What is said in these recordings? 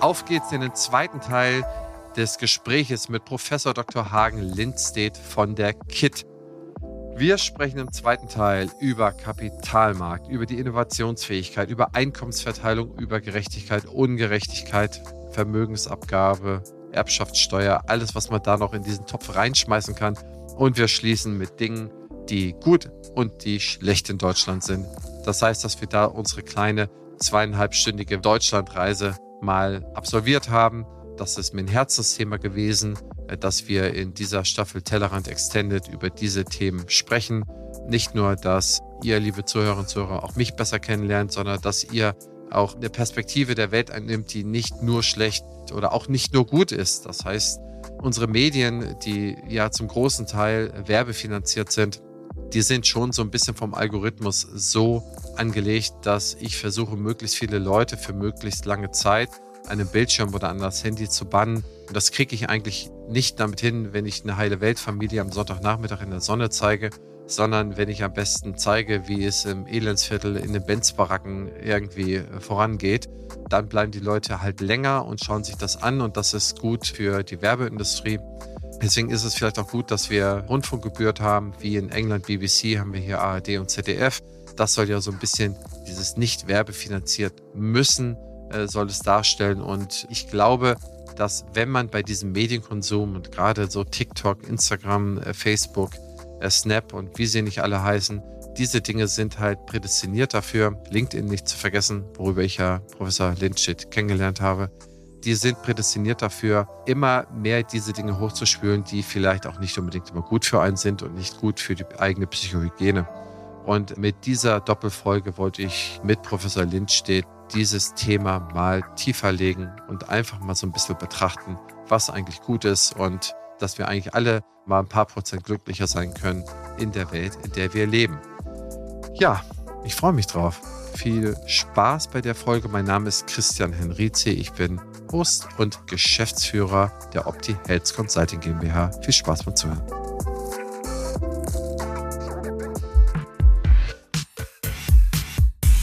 Auf geht's in den zweiten Teil des Gespräches mit Professor Dr. Hagen Lindstedt von der KIT. Wir sprechen im zweiten Teil über Kapitalmarkt, über die Innovationsfähigkeit, über Einkommensverteilung, über Gerechtigkeit, Ungerechtigkeit, Vermögensabgabe, Erbschaftssteuer, alles, was man da noch in diesen Topf reinschmeißen kann. Und wir schließen mit Dingen, die gut und die schlecht in Deutschland sind. Das heißt, dass wir da unsere kleine zweieinhalbstündige Deutschlandreise mal absolviert haben. Das ist mein Herzensthema gewesen, äh, dass wir in dieser Staffel Tellerrand Extended über diese Themen sprechen. Nicht nur, dass ihr, liebe Zuhörerinnen und Zuhörer, auch mich besser kennenlernt, sondern dass ihr auch eine Perspektive der Welt einnimmt, die nicht nur schlecht oder auch nicht nur gut ist. Das heißt, unsere Medien, die ja zum großen Teil werbefinanziert sind, die sind schon so ein bisschen vom Algorithmus so angelegt, dass ich versuche, möglichst viele Leute für möglichst lange Zeit an den Bildschirm oder an das Handy zu bannen. Und das kriege ich eigentlich nicht damit hin, wenn ich eine heile Weltfamilie am Sonntagnachmittag in der Sonne zeige, sondern wenn ich am besten zeige, wie es im Elendsviertel in den Benz-Baracken irgendwie äh, vorangeht, dann bleiben die Leute halt länger und schauen sich das an und das ist gut für die Werbeindustrie. Deswegen ist es vielleicht auch gut, dass wir Rundfunkgebühr haben, wie in England BBC haben wir hier ARD und ZDF. Das soll ja so ein bisschen dieses nicht werbefinanziert müssen äh, soll es darstellen. Und ich glaube, dass wenn man bei diesem Medienkonsum und gerade so TikTok, Instagram, äh, Facebook, äh, Snap und wie sie nicht alle heißen, diese Dinge sind halt prädestiniert dafür. LinkedIn nicht zu vergessen, worüber ich ja Professor Lindschit kennengelernt habe. Die sind prädestiniert dafür, immer mehr diese Dinge hochzuspülen, die vielleicht auch nicht unbedingt immer gut für einen sind und nicht gut für die eigene Psychohygiene. Und mit dieser Doppelfolge wollte ich mit Professor Lindstedt dieses Thema mal tiefer legen und einfach mal so ein bisschen betrachten, was eigentlich gut ist und dass wir eigentlich alle mal ein paar Prozent glücklicher sein können in der Welt, in der wir leben. Ja, ich freue mich drauf. Viel Spaß bei der Folge. Mein Name ist Christian Henrizi. Ich bin Host und Geschäftsführer der Opti Health Consulting GmbH. Viel Spaß beim Zuhören.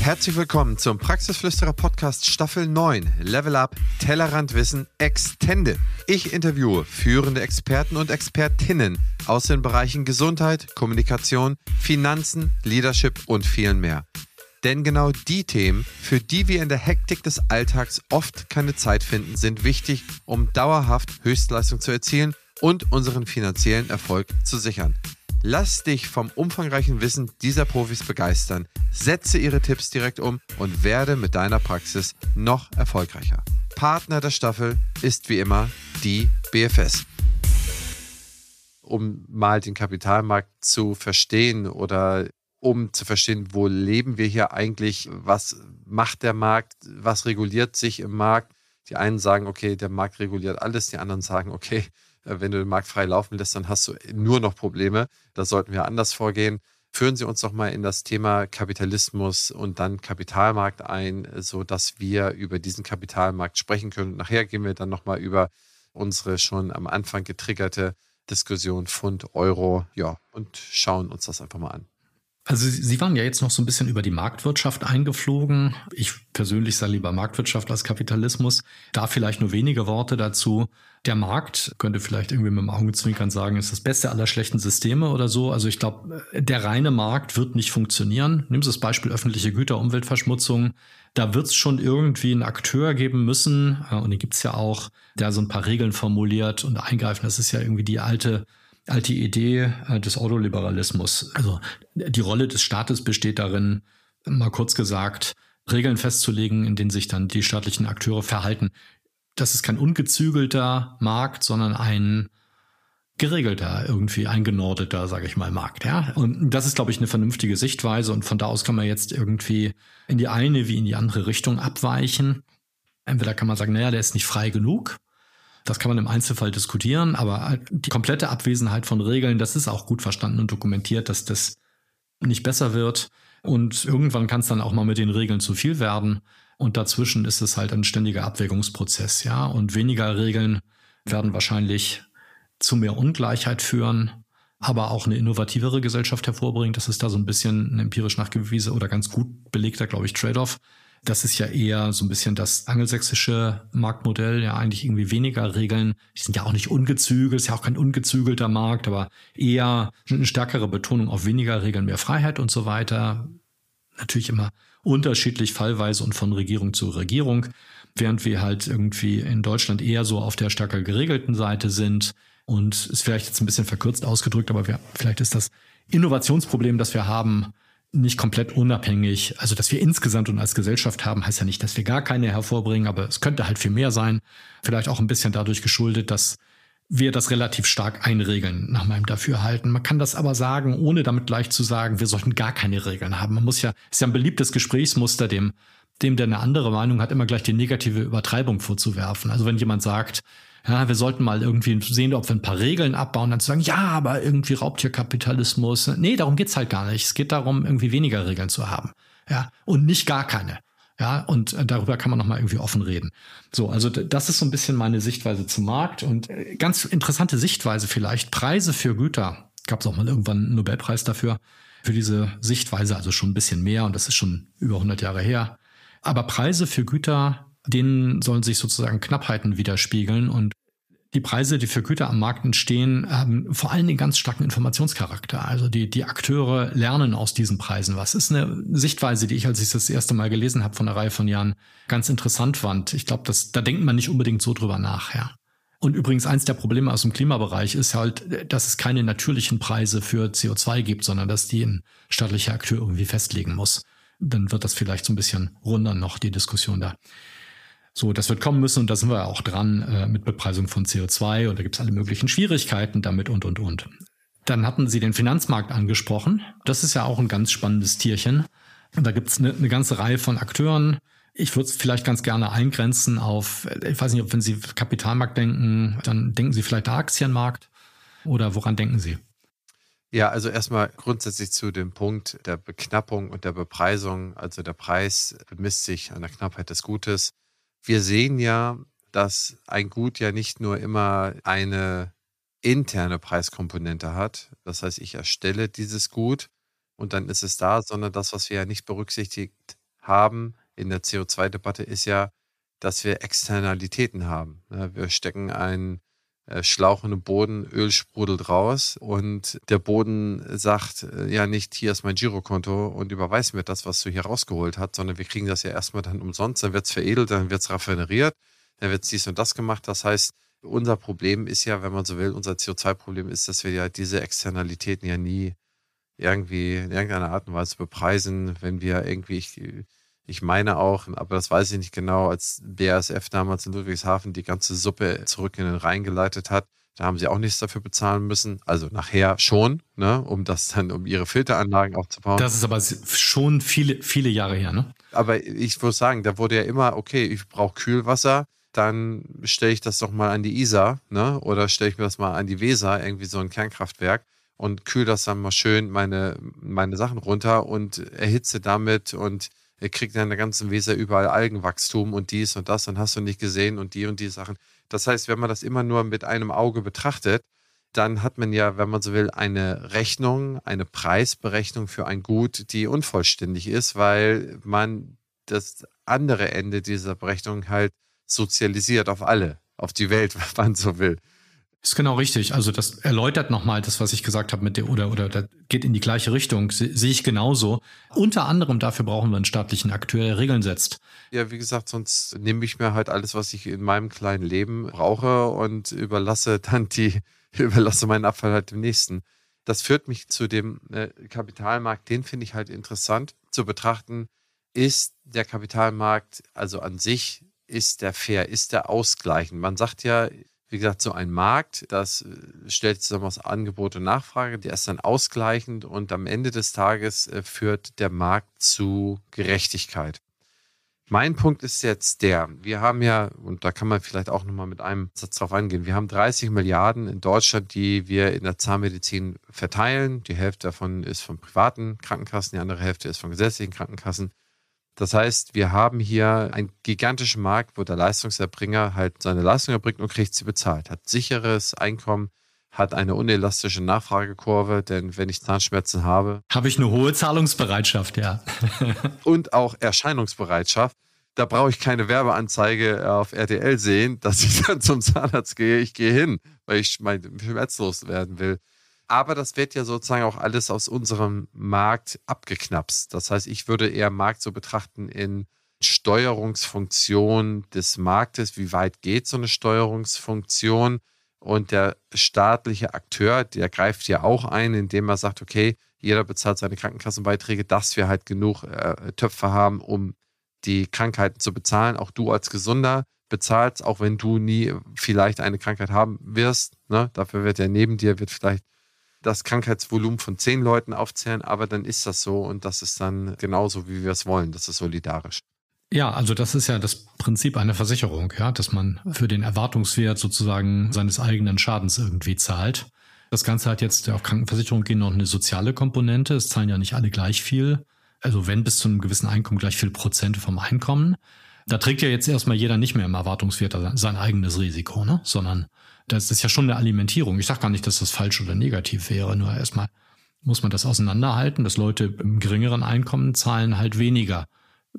Herzlich willkommen zum Praxisflüsterer Podcast Staffel 9 Level Up Tellerrand Wissen Extended. Ich interviewe führende Experten und Expertinnen aus den Bereichen Gesundheit, Kommunikation, Finanzen, Leadership und vielen mehr. Denn genau die Themen, für die wir in der Hektik des Alltags oft keine Zeit finden, sind wichtig, um dauerhaft Höchstleistung zu erzielen und unseren finanziellen Erfolg zu sichern. Lass dich vom umfangreichen Wissen dieser Profis begeistern, setze ihre Tipps direkt um und werde mit deiner Praxis noch erfolgreicher. Partner der Staffel ist wie immer die BFS. Um mal den Kapitalmarkt zu verstehen oder um zu verstehen, wo leben wir hier eigentlich, was macht der Markt, was reguliert sich im Markt. Die einen sagen, okay, der Markt reguliert alles, die anderen sagen, okay, äh, wenn du den Markt frei laufen lässt, dann hast du nur noch Probleme. Da sollten wir anders vorgehen. Führen Sie uns doch mal in das Thema Kapitalismus und dann Kapitalmarkt ein, so dass wir über diesen Kapitalmarkt sprechen können. Nachher gehen wir dann nochmal über unsere schon am Anfang getriggerte Diskussion Pfund, Euro, ja, und schauen uns das einfach mal an. Also Sie waren ja jetzt noch so ein bisschen über die Marktwirtschaft eingeflogen. Ich persönlich sage lieber Marktwirtschaft als Kapitalismus. Da vielleicht nur wenige Worte dazu. Der Markt könnte vielleicht irgendwie mit dem Augenzwinkern sagen, ist das beste aller schlechten Systeme oder so. Also ich glaube, der reine Markt wird nicht funktionieren. Nimm das Beispiel öffentliche Güter, Umweltverschmutzung. Da wird es schon irgendwie einen Akteur geben müssen, äh, und den gibt's ja auch, der so ein paar Regeln formuliert und eingreifen. Das ist ja irgendwie die alte alte Idee äh, des Ordoliberalismus. Also die Rolle des Staates besteht darin, mal kurz gesagt, Regeln festzulegen, in denen sich dann die staatlichen Akteure verhalten. Das ist kein ungezügelter Markt, sondern ein geregelter, irgendwie eingenordeter, sage ich mal, Markt. Ja? Und das ist, glaube ich, eine vernünftige Sichtweise. Und von da aus kann man jetzt irgendwie in die eine wie in die andere Richtung abweichen. Entweder kann man sagen, naja, der ist nicht frei genug. Das kann man im Einzelfall diskutieren, aber die komplette Abwesenheit von Regeln, das ist auch gut verstanden und dokumentiert, dass das nicht besser wird. Und irgendwann kann es dann auch mal mit den Regeln zu viel werden. Und dazwischen ist es halt ein ständiger Abwägungsprozess, ja. Und weniger Regeln werden wahrscheinlich zu mehr Ungleichheit führen, aber auch eine innovativere Gesellschaft hervorbringen. Das ist da so ein bisschen ein empirisch nachgewiesener oder ganz gut belegter, glaube ich, Trade-off. Das ist ja eher so ein bisschen das angelsächsische Marktmodell, ja eigentlich irgendwie weniger Regeln. Die sind ja auch nicht ungezügelt, ist ja auch kein ungezügelter Markt, aber eher eine stärkere Betonung auf weniger Regeln, mehr Freiheit und so weiter. Natürlich immer unterschiedlich fallweise und von Regierung zu Regierung, während wir halt irgendwie in Deutschland eher so auf der stärker geregelten Seite sind. Und ist vielleicht jetzt ein bisschen verkürzt ausgedrückt, aber wir, vielleicht ist das Innovationsproblem, das wir haben, nicht komplett unabhängig. Also, dass wir insgesamt und als Gesellschaft haben, heißt ja nicht, dass wir gar keine hervorbringen, aber es könnte halt viel mehr sein. Vielleicht auch ein bisschen dadurch geschuldet, dass wir das relativ stark einregeln, nach meinem Dafürhalten. Man kann das aber sagen, ohne damit gleich zu sagen, wir sollten gar keine Regeln haben. Man muss ja, ist ja ein beliebtes Gesprächsmuster, dem, dem, der eine andere Meinung hat, immer gleich die negative Übertreibung vorzuwerfen. Also wenn jemand sagt, ja, wir sollten mal irgendwie sehen, ob wir ein paar Regeln abbauen, dann zu sagen, ja, aber irgendwie Raubtierkapitalismus. Nee, darum geht's halt gar nicht. Es geht darum, irgendwie weniger Regeln zu haben. Ja, und nicht gar keine. Ja, und äh, darüber kann man nochmal irgendwie offen reden. So, also das ist so ein bisschen meine Sichtweise zum Markt und äh, ganz interessante Sichtweise vielleicht. Preise für Güter. Gab es auch mal irgendwann einen Nobelpreis dafür, für diese Sichtweise, also schon ein bisschen mehr und das ist schon über 100 Jahre her. Aber Preise für Güter denen sollen sich sozusagen Knappheiten widerspiegeln und die Preise, die für Güter am Markt entstehen, haben vor allem den ganz starken Informationscharakter. Also die, die Akteure lernen aus diesen Preisen was. Ist eine Sichtweise, die ich, als ich das erste Mal gelesen habe von einer Reihe von Jahren, ganz interessant fand. Ich glaube, da denkt man nicht unbedingt so drüber nach, ja. Und übrigens eins der Probleme aus dem Klimabereich ist halt, dass es keine natürlichen Preise für CO2 gibt, sondern dass die ein staatlicher Akteur irgendwie festlegen muss. Dann wird das vielleicht so ein bisschen runder noch, die Diskussion da. So, das wird kommen müssen und da sind wir auch dran äh, mit Bepreisung von CO2 und da gibt es alle möglichen Schwierigkeiten damit und und und. Dann hatten Sie den Finanzmarkt angesprochen. Das ist ja auch ein ganz spannendes Tierchen. Und da gibt es eine, eine ganze Reihe von Akteuren. Ich würde es vielleicht ganz gerne eingrenzen auf, äh, ich weiß nicht, ob wenn Sie Kapitalmarkt denken, dann denken Sie vielleicht der Aktienmarkt oder woran denken Sie? Ja, also erstmal grundsätzlich zu dem Punkt der Beknappung und der Bepreisung. Also der Preis bemisst sich an der Knappheit des Gutes wir sehen ja, dass ein Gut ja nicht nur immer eine interne Preiskomponente hat. Das heißt, ich erstelle dieses Gut und dann ist es da, sondern das, was wir ja nicht berücksichtigt haben in der CO2-Debatte, ist ja, dass wir Externalitäten haben. Wir stecken einen äh, Schlauch in den Boden, Öl sprudelt raus und der Boden sagt äh, ja nicht, hier ist mein Girokonto und überweis mir das, was du hier rausgeholt hast, sondern wir kriegen das ja erstmal dann umsonst, dann wird es veredelt, dann wird es raffineriert, dann wird dies und das gemacht. Das heißt, unser Problem ist ja, wenn man so will, unser CO2-Problem ist, dass wir ja diese Externalitäten ja nie irgendwie in irgendeiner Art und Weise bepreisen, wenn wir irgendwie, ich, ich meine auch, aber das weiß ich nicht genau, als BASF damals in Ludwigshafen die ganze Suppe zurück in den Rhein geleitet hat, da haben sie auch nichts dafür bezahlen müssen. Also nachher schon, ne, um das dann, um ihre Filteranlagen aufzubauen. Das ist aber schon viele, viele Jahre her, ne? Aber ich muss sagen, da wurde ja immer, okay, ich brauche Kühlwasser, dann stelle ich das doch mal an die Isar, ne? Oder stelle ich mir das mal an die Weser, irgendwie so ein Kernkraftwerk und kühl das dann mal schön meine, meine Sachen runter und erhitze damit und er kriegt in der ganzen Weser überall Algenwachstum und dies und das und hast du nicht gesehen und die und die Sachen. Das heißt, wenn man das immer nur mit einem Auge betrachtet, dann hat man ja, wenn man so will, eine Rechnung, eine Preisberechnung für ein Gut, die unvollständig ist, weil man das andere Ende dieser Berechnung halt sozialisiert auf alle, auf die Welt, wenn man so will. Ist genau richtig. Also das erläutert nochmal das, was ich gesagt habe mit der oder oder das geht in die gleiche Richtung. Sehe ich genauso. Unter anderem dafür brauchen wir einen staatlichen Akteur, der Regeln setzt. Ja, wie gesagt, sonst nehme ich mir halt alles, was ich in meinem kleinen Leben brauche und überlasse dann die überlasse meinen Abfall halt dem nächsten. Das führt mich zu dem äh, Kapitalmarkt. Den finde ich halt interessant zu betrachten. Ist der Kapitalmarkt also an sich ist der fair, ist der ausgleichend? Man sagt ja, wie gesagt, so ein Markt, das äh, stellt zusammen aus Angebot und Nachfrage, der ist dann ausgleichend und am Ende des Tages äh, führt der Markt zu Gerechtigkeit. Mein Punkt ist jetzt der, wir haben ja, und da kann man vielleicht auch nochmal mit einem Satz drauf eingehen, wir haben 30 Milliarden in Deutschland, die wir in der Zahnmedizin verteilen. Die Hälfte davon ist von privaten Krankenkassen, die andere Hälfte ist von gesetzlichen Krankenkassen. Das heißt, wir haben hier einen gigantischen Markt, wo der Leistungserbringer halt seine Leistung erbringt und kriegt sie bezahlt, hat sicheres Einkommen, hat eine unelastische Nachfragekurve, denn wenn ich Zahnschmerzen habe. Habe ich eine hohe Zahlungsbereitschaft, ja. und auch Erscheinungsbereitschaft. Da brauche ich keine Werbeanzeige auf RTL sehen, dass ich dann zum Zahnarzt gehe. Ich gehe hin, weil ich mein schmerzlos werden will. Aber das wird ja sozusagen auch alles aus unserem Markt abgeknapst. Das heißt, ich würde eher Markt so betrachten in Steuerungsfunktion des Marktes. Wie weit geht so eine Steuerungsfunktion? Und der staatliche Akteur, der greift ja auch ein, indem er sagt, okay, jeder bezahlt seine Krankenkassenbeiträge, dass wir halt genug äh, Töpfe haben, um die Krankheiten zu bezahlen. Auch du als Gesunder bezahlst, auch wenn du nie vielleicht eine Krankheit haben wirst. Ne? Dafür wird ja neben dir, wird vielleicht das Krankheitsvolumen von zehn Leuten aufzählen, aber dann ist das so und das ist dann genauso, wie wir es wollen. Das ist solidarisch. Ja, also das ist ja das Prinzip einer Versicherung, ja, dass man für den Erwartungswert sozusagen seines eigenen Schadens irgendwie zahlt. Das Ganze hat jetzt auf Krankenversicherung gehen noch eine soziale Komponente. Es zahlen ja nicht alle gleich viel. Also wenn bis zu einem gewissen Einkommen gleich viel Prozent vom Einkommen. Da trägt ja jetzt erstmal jeder nicht mehr im Erwartungswert sein eigenes Risiko, ne? sondern das ist ja schon eine Alimentierung. Ich sage gar nicht, dass das falsch oder negativ wäre, nur erstmal muss man das auseinanderhalten, dass Leute im geringeren Einkommen zahlen halt weniger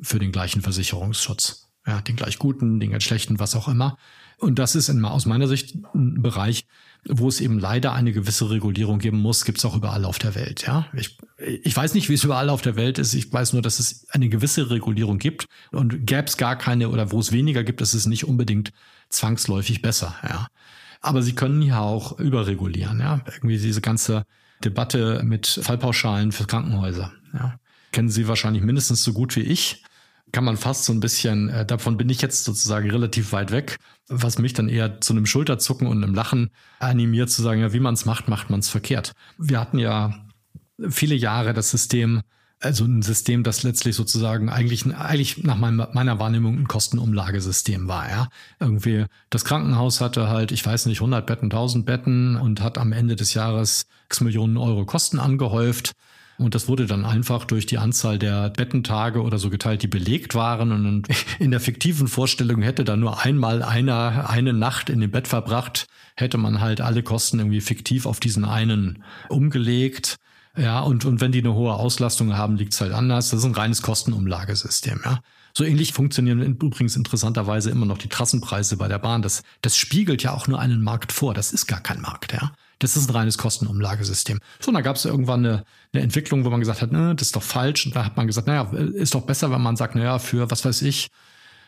für den gleichen Versicherungsschutz. Ja, den gleich guten, den ganz schlechten, was auch immer. Und das ist in, aus meiner Sicht ein Bereich, wo es eben leider eine gewisse Regulierung geben muss, gibt es auch überall auf der Welt. Ja, ich, ich weiß nicht, wie es überall auf der Welt ist. Ich weiß nur, dass es eine gewisse Regulierung gibt und gäbe es gar keine oder wo es weniger gibt, ist es nicht unbedingt zwangsläufig besser. Ja, aber sie können ja auch überregulieren. Ja, irgendwie diese ganze Debatte mit Fallpauschalen für Krankenhäuser. Ja, kennen Sie wahrscheinlich mindestens so gut wie ich kann man fast so ein bisschen, äh, davon bin ich jetzt sozusagen relativ weit weg, was mich dann eher zu einem Schulterzucken und einem Lachen animiert, zu sagen, ja, wie man es macht, macht man es verkehrt. Wir hatten ja viele Jahre das System, also ein System, das letztlich sozusagen eigentlich, eigentlich nach meiner, meiner Wahrnehmung ein Kostenumlagesystem war, ja. Irgendwie, das Krankenhaus hatte halt, ich weiß nicht, 100 Betten, 1000 Betten und hat am Ende des Jahres x Millionen Euro Kosten angehäuft. Und das wurde dann einfach durch die Anzahl der Bettentage oder so geteilt, die belegt waren. Und in der fiktiven Vorstellung hätte da nur einmal einer eine Nacht in dem Bett verbracht, hätte man halt alle Kosten irgendwie fiktiv auf diesen einen umgelegt. Ja, und, und wenn die eine hohe Auslastung haben, liegt es halt anders. Das ist ein reines Kostenumlagesystem, ja. So ähnlich funktionieren übrigens interessanterweise immer noch die Trassenpreise bei der Bahn. Das, das spiegelt ja auch nur einen Markt vor. Das ist gar kein Markt, ja. Das ist ein reines Kostenumlagesystem. So, und da gab es irgendwann eine, eine Entwicklung, wo man gesagt hat, ne, das ist doch falsch. Und da hat man gesagt, naja, ist doch besser, wenn man sagt, naja, für was weiß ich,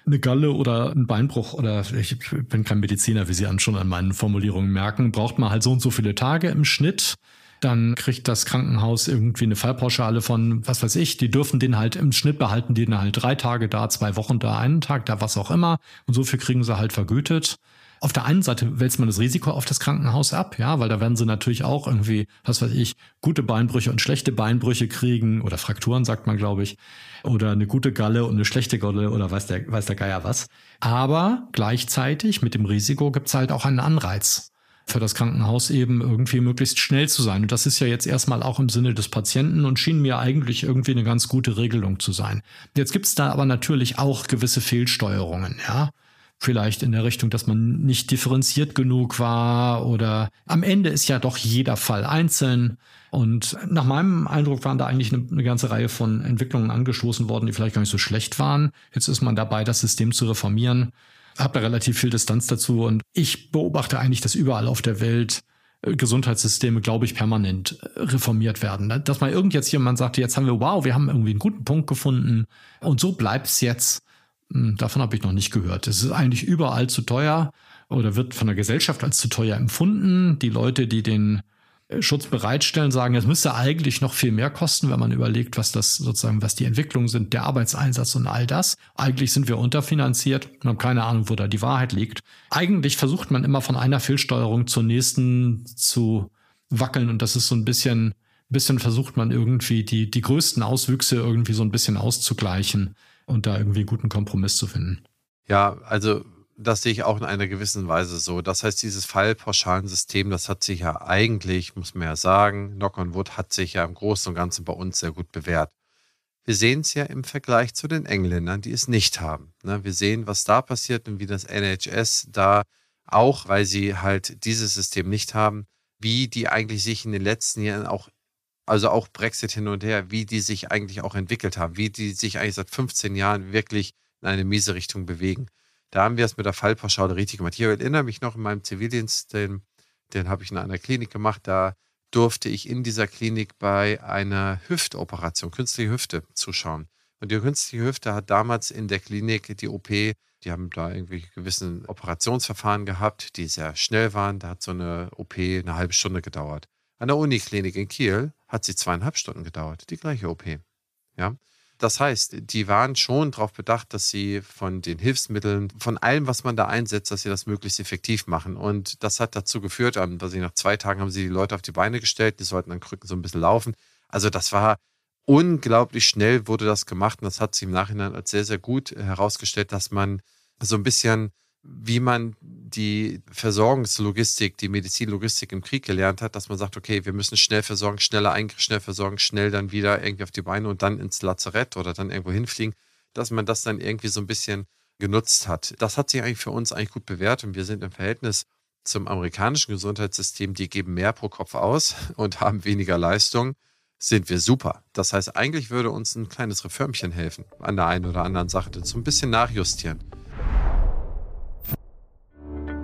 eine Galle oder ein Beinbruch oder ich bin kein Mediziner, wie Sie an schon an meinen Formulierungen merken, braucht man halt so und so viele Tage im Schnitt. Dann kriegt das Krankenhaus irgendwie eine Fallpauschale von, was weiß ich, die dürfen den halt im Schnitt behalten, den halt drei Tage da, zwei Wochen da, einen Tag da, was auch immer. Und so viel kriegen sie halt vergütet. Auf der einen Seite wälzt man das Risiko auf das Krankenhaus ab, ja, weil da werden sie natürlich auch irgendwie, was weiß ich, gute Beinbrüche und schlechte Beinbrüche kriegen oder Frakturen, sagt man, glaube ich, oder eine gute Galle und eine schlechte Galle oder weiß der, weiß der Geier was. Aber gleichzeitig mit dem Risiko gibt's halt auch einen Anreiz für das Krankenhaus eben irgendwie möglichst schnell zu sein. Und das ist ja jetzt erstmal auch im Sinne des Patienten und schien mir eigentlich irgendwie eine ganz gute Regelung zu sein. Jetzt gibt's da aber natürlich auch gewisse Fehlsteuerungen, ja vielleicht in der Richtung, dass man nicht differenziert genug war oder am Ende ist ja doch jeder Fall einzeln. Und nach meinem Eindruck waren da eigentlich eine, eine, ganze Reihe von Entwicklungen angestoßen worden, die vielleicht gar nicht so schlecht waren. Jetzt ist man dabei, das System zu reformieren. Hab da relativ viel Distanz dazu und ich beobachte eigentlich, dass überall auf der Welt äh, Gesundheitssysteme, glaube ich, permanent äh, reformiert werden. Dass mal irgend jetzt jemand sagt, jetzt haben wir, wow, wir haben irgendwie einen guten Punkt gefunden und so bleibt's jetzt. Hm, davon habe ich noch nicht gehört. Es ist eigentlich überall zu teuer oder wird von der Gesellschaft als zu teuer empfunden. Die Leute, die den Schutz bereitstellen, sagen, es müsste eigentlich noch viel mehr kosten, wenn man überlegt, was das sozusagen, was die Entwicklungen sind, der Arbeitseinsatz und all das. Eigentlich sind wir unterfinanziert und haben keine Ahnung, wo da die Wahrheit liegt. Eigentlich versucht man immer von einer Fehlsteuerung zur nächsten zu wackeln und das ist so ein bisschen, bisschen versucht man irgendwie die, die größten Auswüchse irgendwie so ein bisschen auszugleichen und da irgendwie einen guten Kompromiss zu finden. Ja, also das sehe ich auch in einer gewissen Weise so. Das heißt, dieses Fallpauschalensystem, das hat sich ja eigentlich, muss man ja sagen, Knock on Wood hat sich ja im Großen und Ganzen bei uns sehr gut bewährt. Wir sehen es ja im Vergleich zu den Engländern, die es nicht haben. Ne? Wir sehen, was da passiert und wie das NHS da auch, weil sie halt dieses System nicht haben, wie die eigentlich sich in den letzten Jahren auch, also auch Brexit hin und her, wie die sich eigentlich auch entwickelt haben, wie die sich eigentlich seit 15 Jahren wirklich in eine miese Richtung bewegen. Da haben wir es mit der Fallpauschale richtig gemacht. Ich erinnere mich noch in meinem Zivildienst, den, den habe ich in einer Klinik gemacht, da durfte ich in dieser Klinik bei einer Hüftoperation, künstliche Hüfte, zuschauen. Und die künstliche Hüfte hat damals in der Klinik die OP, die haben da irgendwie gewissen Operationsverfahren gehabt, die sehr schnell waren. Da hat so eine OP eine halbe Stunde gedauert. An der Uniklinik in Kiel hat sie zweieinhalb Stunden gedauert, die gleiche OP. Ja. Das heißt, die waren schon darauf bedacht, dass sie von den Hilfsmitteln, von allem, was man da einsetzt, dass sie das möglichst effektiv machen. Und das hat dazu geführt, dass sie nach zwei Tagen haben sie die Leute auf die Beine gestellt, die sollten dann Krücken so ein bisschen laufen. Also das war unglaublich schnell wurde das gemacht und das hat sich im Nachhinein als sehr, sehr gut herausgestellt, dass man so ein bisschen wie man die Versorgungslogistik, die Medizinlogistik im Krieg gelernt hat, dass man sagt, okay, wir müssen schnell versorgen, schneller Eingriff, schnell versorgen, schnell dann wieder irgendwie auf die Beine und dann ins Lazarett oder dann irgendwo hinfliegen, dass man das dann irgendwie so ein bisschen genutzt hat. Das hat sich eigentlich für uns eigentlich gut bewährt und wir sind im Verhältnis zum amerikanischen Gesundheitssystem, die geben mehr pro Kopf aus und haben weniger Leistung, sind wir super. Das heißt, eigentlich würde uns ein kleines Reformchen helfen an der einen oder anderen Sache, so ein bisschen nachjustieren.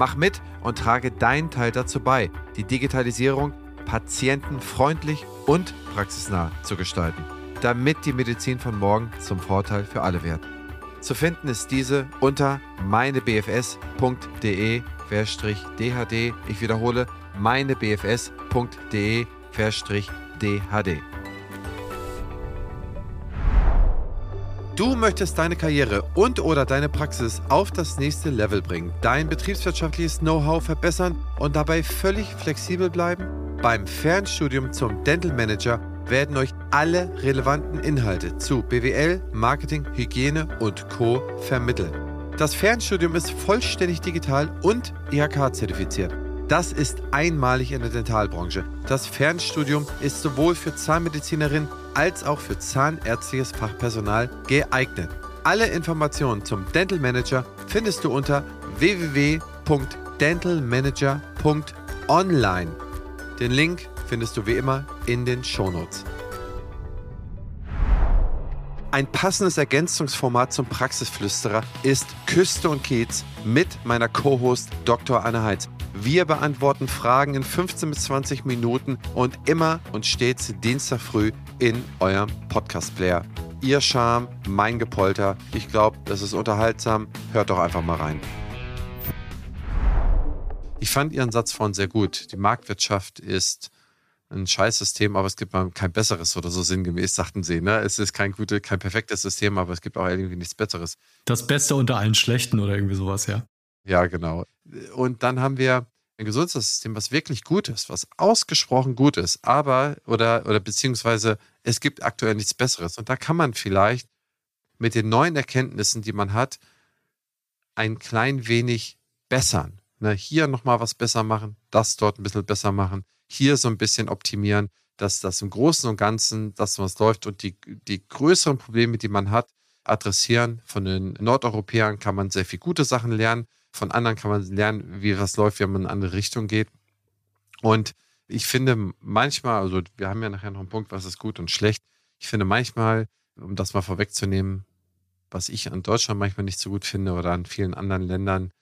Mach mit und trage deinen Teil dazu bei, die Digitalisierung patientenfreundlich und praxisnah zu gestalten, damit die Medizin von morgen zum Vorteil für alle wird. Zu finden ist diese unter meinebfs.de-dhd. Ich wiederhole, meinebfs.de-dhd. Du möchtest deine Karriere und oder deine Praxis auf das nächste Level bringen, dein betriebswirtschaftliches Know-how verbessern und dabei völlig flexibel bleiben? Beim Fernstudium zum Dental Manager werden euch alle relevanten Inhalte zu BWL, Marketing, Hygiene und Co. vermittelt. Das Fernstudium ist vollständig digital und IHK-zertifiziert. Das ist einmalig in der Dentalbranche. Das Fernstudium ist sowohl für Zahnmedizinerinnen als auch für zahnärztliches Fachpersonal geeignet. Alle Informationen zum Dental Manager findest du unter www.dentalmanager.online. Den Link findest du wie immer in den Shownotes. Ein passendes Ergänzungsformat zum Praxisflüsterer ist Küste und Kiez mit meiner Co-Host Dr. Anne Heitz. Wir beantworten Fragen in 15 bis 20 Minuten und immer und stets Dienstag früh in eurem Podcast-Player. Ihr Charme, mein Gepolter. Ich glaube, das ist unterhaltsam. Hört doch einfach mal rein. Ich fand Ihren Satz vorhin sehr gut. Die Marktwirtschaft ist ein Scheißsystem, aber es gibt mal kein besseres oder so sinngemäß, sagten sie. Ne? Es ist kein gutes, kein perfektes System, aber es gibt auch irgendwie nichts Besseres. Das Beste unter allen Schlechten oder irgendwie sowas, ja. Ja, genau. Und dann haben wir ein Gesundheitssystem, was wirklich gut ist, was ausgesprochen gut ist, aber oder, oder beziehungsweise es gibt aktuell nichts Besseres. Und da kann man vielleicht mit den neuen Erkenntnissen, die man hat, ein klein wenig bessern. Ne, hier nochmal was besser machen, das dort ein bisschen besser machen, hier so ein bisschen optimieren, dass das im Großen und Ganzen, das was läuft und die, die größeren Probleme, die man hat, adressieren. Von den Nordeuropäern kann man sehr viel gute Sachen lernen. Von anderen kann man lernen, wie was läuft, wenn man in eine andere Richtung geht. Und ich finde manchmal, also wir haben ja nachher noch einen Punkt, was ist gut und schlecht. Ich finde manchmal, um das mal vorwegzunehmen, was ich an Deutschland manchmal nicht so gut finde oder an vielen anderen Ländern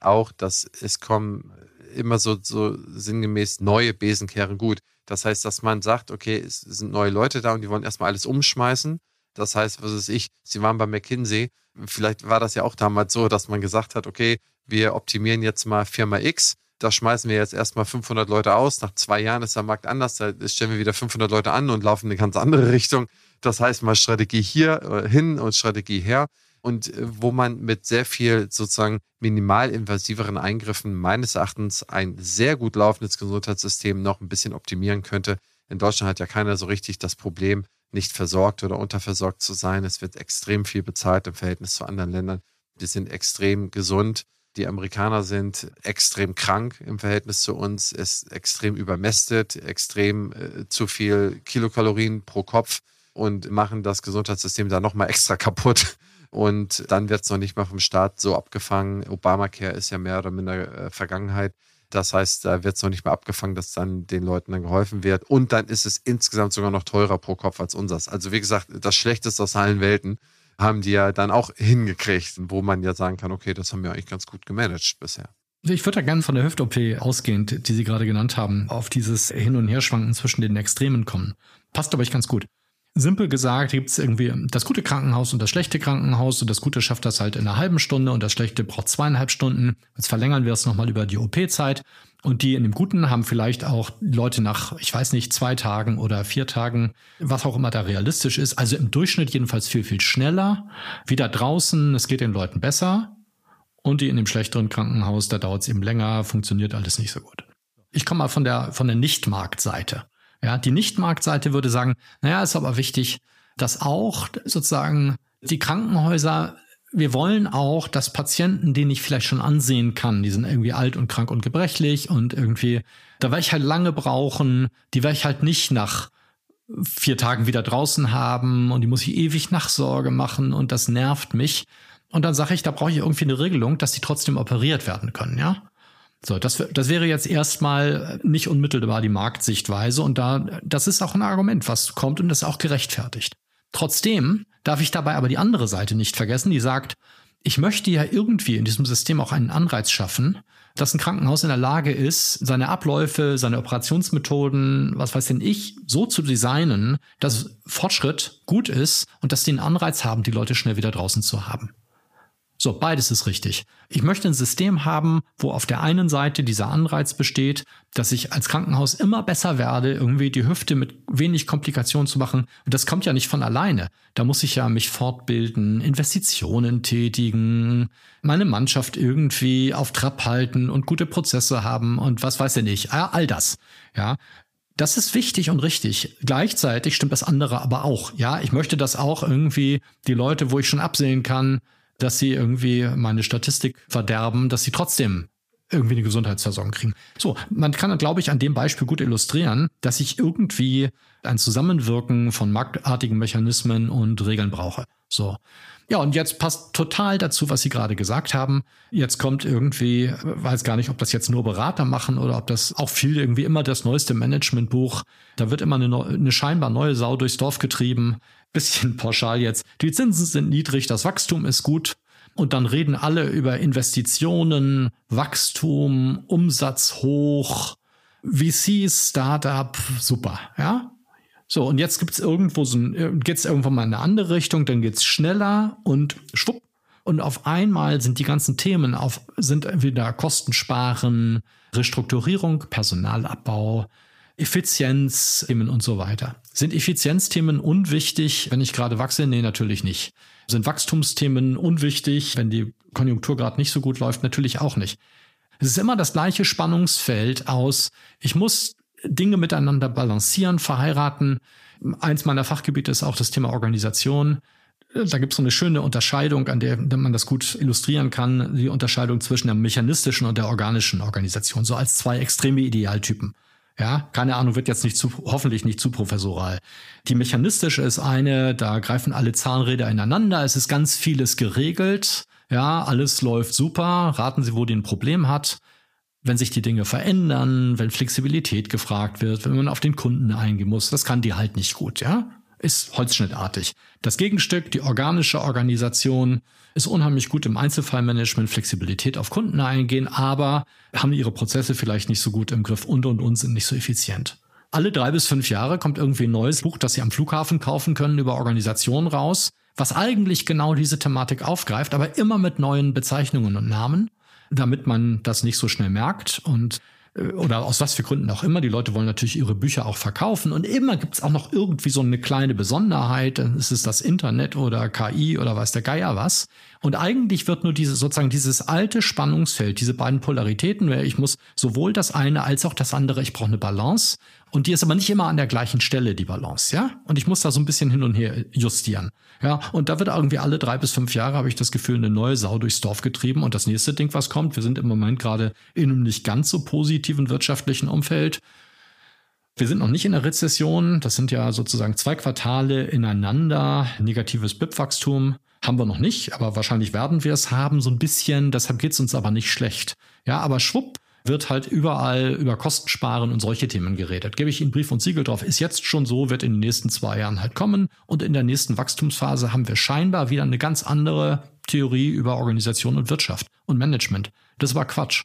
auch, dass es kommen immer so, so sinngemäß neue Besen kehren gut. Das heißt, dass man sagt, okay, es sind neue Leute da und die wollen erstmal alles umschmeißen. Das heißt, was ist ich, sie waren bei McKinsey. Vielleicht war das ja auch damals so, dass man gesagt hat, okay, wir optimieren jetzt mal Firma X, da schmeißen wir jetzt erstmal 500 Leute aus. Nach zwei Jahren ist der Markt anders, da stellen wir wieder 500 Leute an und laufen in eine ganz andere Richtung. Das heißt mal Strategie hier äh, hin und Strategie her. Und äh, wo man mit sehr viel sozusagen minimalinvasiveren Eingriffen meines Erachtens ein sehr gut laufendes Gesundheitssystem noch ein bisschen optimieren könnte, In Deutschland hat ja keiner so richtig das Problem, nicht versorgt oder unterversorgt zu sein. Es wird extrem viel bezahlt im Verhältnis zu anderen Ländern. Die sind extrem gesund. Die Amerikaner sind extrem krank im Verhältnis zu uns, ist extrem übermästet, extrem äh, zu viel Kilokalorien pro Kopf und machen das Gesundheitssystem da nochmal extra kaputt. Und dann wird es noch nicht mal vom Staat so abgefangen. Obamacare ist ja mehr oder minder äh, Vergangenheit. Das heißt, da wird es noch nicht mehr abgefangen, dass dann den Leuten dann geholfen wird. Und dann ist es insgesamt sogar noch teurer pro Kopf als unseres. Also wie gesagt, das Schlechteste aus allen Welten haben die ja dann auch hingekriegt, wo man ja sagen kann, okay, das haben wir eigentlich ganz gut gemanagt bisher. Ich würde da gerne von der Hüft-OP ausgehend, die Sie gerade genannt haben, auf dieses Hin- und Herschwanken zwischen den Extremen kommen. Passt aber ich ganz gut. Simpel gesagt gibt es irgendwie das gute Krankenhaus und das schlechte Krankenhaus und das gute schafft das halt in einer halben Stunde und das schlechte braucht zweieinhalb Stunden. Jetzt verlängern wir es nochmal über die OP-Zeit und die in dem Guten haben vielleicht auch Leute nach, ich weiß nicht, zwei Tagen oder vier Tagen, was auch immer da realistisch ist. Also im Durchschnitt jedenfalls viel, viel schneller. Wieder draußen, es geht den Leuten besser. Und die in dem schlechteren Krankenhaus, da dauert es eben länger, funktioniert alles nicht so gut. Ich komme mal von der, von der Nicht-Marktseite. Ja, die Nicht-Marktseite würde sagen, naja, ist aber wichtig, dass auch sozusagen die Krankenhäuser, wir wollen auch, dass Patienten, denen ich vielleicht schon ansehen kann, die sind irgendwie alt und krank und gebrechlich und irgendwie, da werde ich halt lange brauchen, die werde ich halt nicht nach vier Tagen wieder draußen haben und die muss ich ewig Nachsorge machen und das nervt mich. Und dann sage ich, da brauche ich irgendwie eine Regelung, dass die trotzdem operiert werden können, ja. So, das, das wäre jetzt erstmal nicht unmittelbar die Marktsichtweise und da, das ist auch ein Argument, was kommt und das ist auch gerechtfertigt. Trotzdem darf ich dabei aber die andere Seite nicht vergessen, die sagt, ich möchte ja irgendwie in diesem System auch einen Anreiz schaffen, dass ein Krankenhaus in der Lage ist, seine Abläufe, seine Operationsmethoden, was weiß denn ich, so zu designen, dass Fortschritt gut ist und dass die einen Anreiz haben, die Leute schnell wieder draußen zu haben. So, beides ist richtig. Ich möchte ein System haben, wo auf der einen Seite dieser Anreiz besteht, dass ich als Krankenhaus immer besser werde, irgendwie die Hüfte mit wenig Komplikationen zu machen. Und das kommt ja nicht von alleine. Da muss ich ja mich fortbilden, Investitionen tätigen, meine Mannschaft irgendwie auf Trab halten und gute Prozesse haben und was weiß ich nicht. All das. Ja. Das ist wichtig und richtig. Gleichzeitig stimmt das andere aber auch. Ja, ich möchte das auch irgendwie die Leute, wo ich schon absehen kann, dass sie irgendwie meine Statistik verderben, dass sie trotzdem irgendwie eine Gesundheitsversorgung kriegen. So, man kann, glaube ich, an dem Beispiel gut illustrieren, dass ich irgendwie ein Zusammenwirken von marktartigen Mechanismen und Regeln brauche. So. Ja, und jetzt passt total dazu, was Sie gerade gesagt haben. Jetzt kommt irgendwie, weiß gar nicht, ob das jetzt nur Berater machen oder ob das auch viel irgendwie immer das neueste Managementbuch. Da wird immer eine, eine scheinbar neue Sau durchs Dorf getrieben bisschen pauschal jetzt, die Zinsen sind niedrig, das Wachstum ist gut. Und dann reden alle über Investitionen, Wachstum, Umsatz hoch, VCs, Startup, super, ja. So, und jetzt gibt's irgendwo so ein, geht's irgendwann mal in eine andere Richtung, dann geht's schneller und schwupp. Und auf einmal sind die ganzen Themen auf, sind wieder Kostensparen, Restrukturierung, Personalabbau, Effizienzthemen und so weiter. Sind Effizienzthemen unwichtig, wenn ich gerade wachse? Nee, natürlich nicht. Sind Wachstumsthemen unwichtig, wenn die Konjunktur gerade nicht so gut läuft? Natürlich auch nicht. Es ist immer das gleiche Spannungsfeld aus, ich muss Dinge miteinander balancieren, verheiraten. Eins meiner Fachgebiete ist auch das Thema Organisation. Da gibt es so eine schöne Unterscheidung, an der man das gut illustrieren kann, die Unterscheidung zwischen der mechanistischen und der organischen Organisation, so als zwei extreme Idealtypen. Ja, keine Ahnung, wird jetzt nicht zu, hoffentlich nicht zu professoral. Die mechanistische ist eine, da greifen alle Zahnräder ineinander, es ist ganz vieles geregelt, ja, alles läuft super, raten Sie, wo die ein Problem hat. Wenn sich die Dinge verändern, wenn Flexibilität gefragt wird, wenn man auf den Kunden eingehen muss, das kann die halt nicht gut, ja ist holzschnittartig. Das Gegenstück, die organische Organisation, ist unheimlich gut im Einzelfallmanagement, Flexibilität auf Kunden eingehen, aber haben ihre Prozesse vielleicht nicht so gut im Griff und und und sind nicht so effizient. Alle drei bis fünf Jahre kommt irgendwie ein neues Buch, das Sie am Flughafen kaufen können über Organisationen raus, was eigentlich genau diese Thematik aufgreift, aber immer mit neuen Bezeichnungen und Namen, damit man das nicht so schnell merkt und oder aus was für Gründen auch immer. Die Leute wollen natürlich ihre Bücher auch verkaufen und immer gibt es auch noch irgendwie so eine kleine Besonderheit. Dann ist es das Internet oder KI oder weiß der Geier was. Und eigentlich wird nur dieses sozusagen dieses alte Spannungsfeld, diese beiden Polaritäten, ich muss sowohl das eine als auch das andere, ich brauche eine Balance. Und die ist aber nicht immer an der gleichen Stelle, die Balance, ja? Und ich muss da so ein bisschen hin und her justieren. Ja, und da wird irgendwie alle drei bis fünf Jahre, habe ich das Gefühl, eine neue Sau durchs Dorf getrieben. Und das nächste Ding, was kommt, wir sind im Moment gerade in einem nicht ganz so positiven wirtschaftlichen Umfeld. Wir sind noch nicht in der Rezession. Das sind ja sozusagen zwei Quartale ineinander. Negatives BIP-Wachstum haben wir noch nicht, aber wahrscheinlich werden wir es haben, so ein bisschen. Deshalb geht es uns aber nicht schlecht. Ja, aber schwupp, wird halt überall über Kostensparen und solche Themen geredet. Gebe ich Ihnen Brief und Siegel drauf, ist jetzt schon so, wird in den nächsten zwei Jahren halt kommen. Und in der nächsten Wachstumsphase haben wir scheinbar wieder eine ganz andere Theorie über Organisation und Wirtschaft und Management. Das war Quatsch.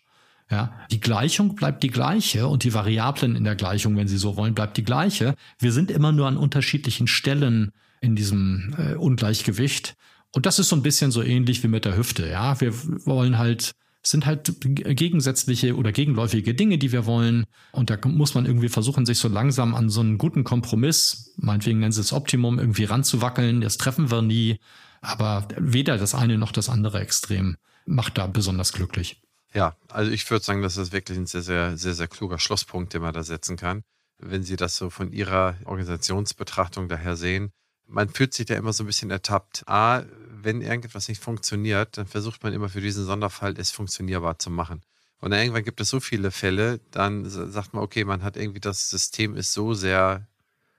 Ja, die Gleichung bleibt die gleiche und die Variablen in der Gleichung, wenn Sie so wollen, bleibt die gleiche. Wir sind immer nur an unterschiedlichen Stellen in diesem äh, Ungleichgewicht. Und das ist so ein bisschen so ähnlich wie mit der Hüfte. Ja, wir wollen halt sind halt gegensätzliche oder gegenläufige Dinge, die wir wollen. Und da muss man irgendwie versuchen, sich so langsam an so einen guten Kompromiss, meinetwegen nennen Sie es Optimum, irgendwie ranzuwackeln. Das treffen wir nie. Aber weder das eine noch das andere Extrem macht da besonders glücklich. Ja, also ich würde sagen, das ist wirklich ein sehr, sehr, sehr, sehr kluger Schlusspunkt, den man da setzen kann. Wenn Sie das so von Ihrer Organisationsbetrachtung daher sehen, man fühlt sich da immer so ein bisschen ertappt. A, wenn irgendetwas nicht funktioniert, dann versucht man immer für diesen Sonderfall es funktionierbar zu machen. Und dann irgendwann gibt es so viele Fälle, dann sagt man, okay, man hat irgendwie das System ist so sehr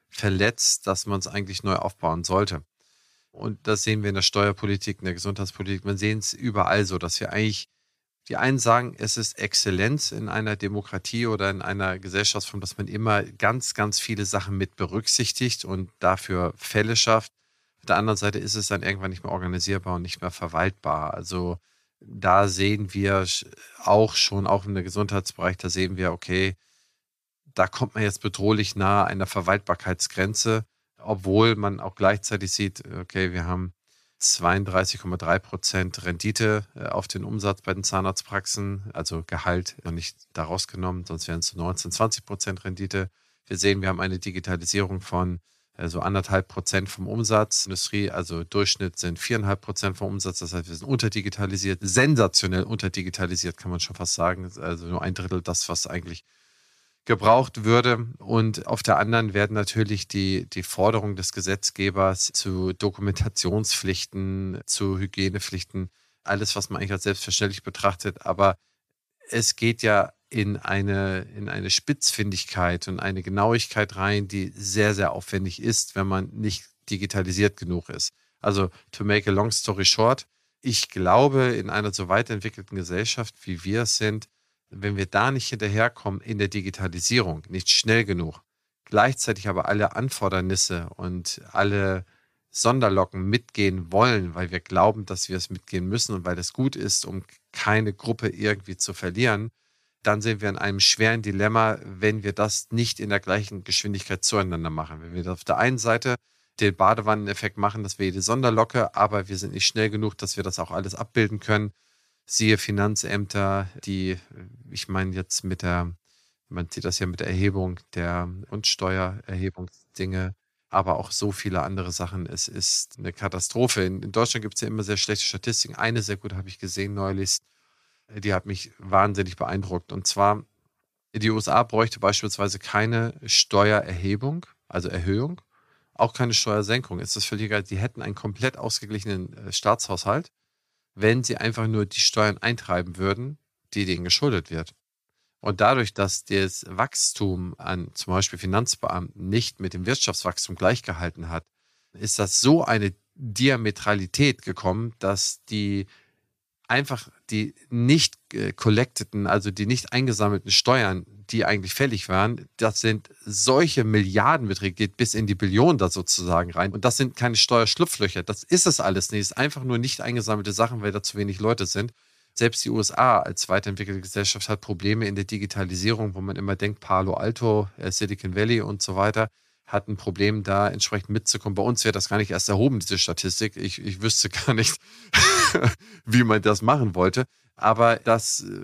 verletzt, dass man es eigentlich neu aufbauen sollte. Und das sehen wir in der Steuerpolitik, in der Gesundheitspolitik. Man sehen es überall so, dass wir eigentlich die einen sagen, es ist Exzellenz in einer Demokratie oder in einer Gesellschaftsform, dass man immer ganz, ganz viele Sachen mit berücksichtigt und dafür Fälle schafft. Auf der anderen Seite ist es dann irgendwann nicht mehr organisierbar und nicht mehr verwaltbar. Also da sehen wir auch schon, auch im Gesundheitsbereich, da sehen wir, okay, da kommt man jetzt bedrohlich nahe einer Verwaltbarkeitsgrenze, obwohl man auch gleichzeitig sieht, okay, wir haben 32,3 Prozent Rendite äh, auf den Umsatz bei den Zahnarztpraxen, also Gehalt noch nicht daraus genommen, sonst wären es 19, 20 Prozent Rendite. Wir sehen, wir haben eine Digitalisierung von so also anderthalb Prozent vom Umsatz. Industrie, also Durchschnitt sind viereinhalb Prozent vom Umsatz. Das heißt, wir sind unterdigitalisiert, sensationell unterdigitalisiert, kann man schon fast sagen. Also nur ein Drittel das, was eigentlich gebraucht würde. Und auf der anderen werden natürlich die, die Forderungen des Gesetzgebers zu Dokumentationspflichten, zu Hygienepflichten, alles, was man eigentlich als selbstverständlich betrachtet. Aber es geht ja in eine, in eine Spitzfindigkeit und eine Genauigkeit rein, die sehr, sehr aufwendig ist, wenn man nicht digitalisiert genug ist. Also, to make a long story short, ich glaube, in einer so weiterentwickelten Gesellschaft, wie wir es sind, wenn wir da nicht hinterherkommen in der Digitalisierung, nicht schnell genug, gleichzeitig aber alle Anfordernisse und alle Sonderlocken mitgehen wollen, weil wir glauben, dass wir es mitgehen müssen und weil es gut ist, um keine Gruppe irgendwie zu verlieren, dann sind wir in einem schweren Dilemma, wenn wir das nicht in der gleichen Geschwindigkeit zueinander machen. Wenn wir auf der einen Seite den Badewanneneffekt machen, dass wir jede Sonderlocke, aber wir sind nicht schnell genug, dass wir das auch alles abbilden können siehe Finanzämter, die, ich meine jetzt mit der, man sieht das ja mit der Erhebung der Grundsteuererhebungsdinge, aber auch so viele andere Sachen. Es ist eine Katastrophe. In, in Deutschland gibt es ja immer sehr schlechte Statistiken. Eine sehr gute habe ich gesehen neulich, die hat mich wahnsinnig beeindruckt. Und zwar, die USA bräuchte beispielsweise keine Steuererhebung, also Erhöhung, auch keine Steuersenkung. Ist das völlig egal. Die hätten einen komplett ausgeglichenen äh, Staatshaushalt wenn sie einfach nur die Steuern eintreiben würden, die denen geschuldet wird. Und dadurch, dass das Wachstum an zum Beispiel Finanzbeamten nicht mit dem Wirtschaftswachstum gleichgehalten hat, ist das so eine Diametralität gekommen, dass die einfach die nicht collecteten, also die nicht eingesammelten Steuern, die eigentlich fällig waren, das sind solche Milliardenbeträge, geht bis in die Billionen da sozusagen rein. Und das sind keine Steuerschlupflöcher. Das ist es alles nicht. Es ist einfach nur nicht eingesammelte Sachen, weil da zu wenig Leute sind. Selbst die USA als weiterentwickelte Gesellschaft hat Probleme in der Digitalisierung, wo man immer denkt, Palo Alto, äh, Silicon Valley und so weiter hat ein Problem, da entsprechend mitzukommen. Bei uns wäre das gar nicht erst erhoben, diese Statistik. Ich, ich wüsste gar nicht, wie man das machen wollte. Aber das äh,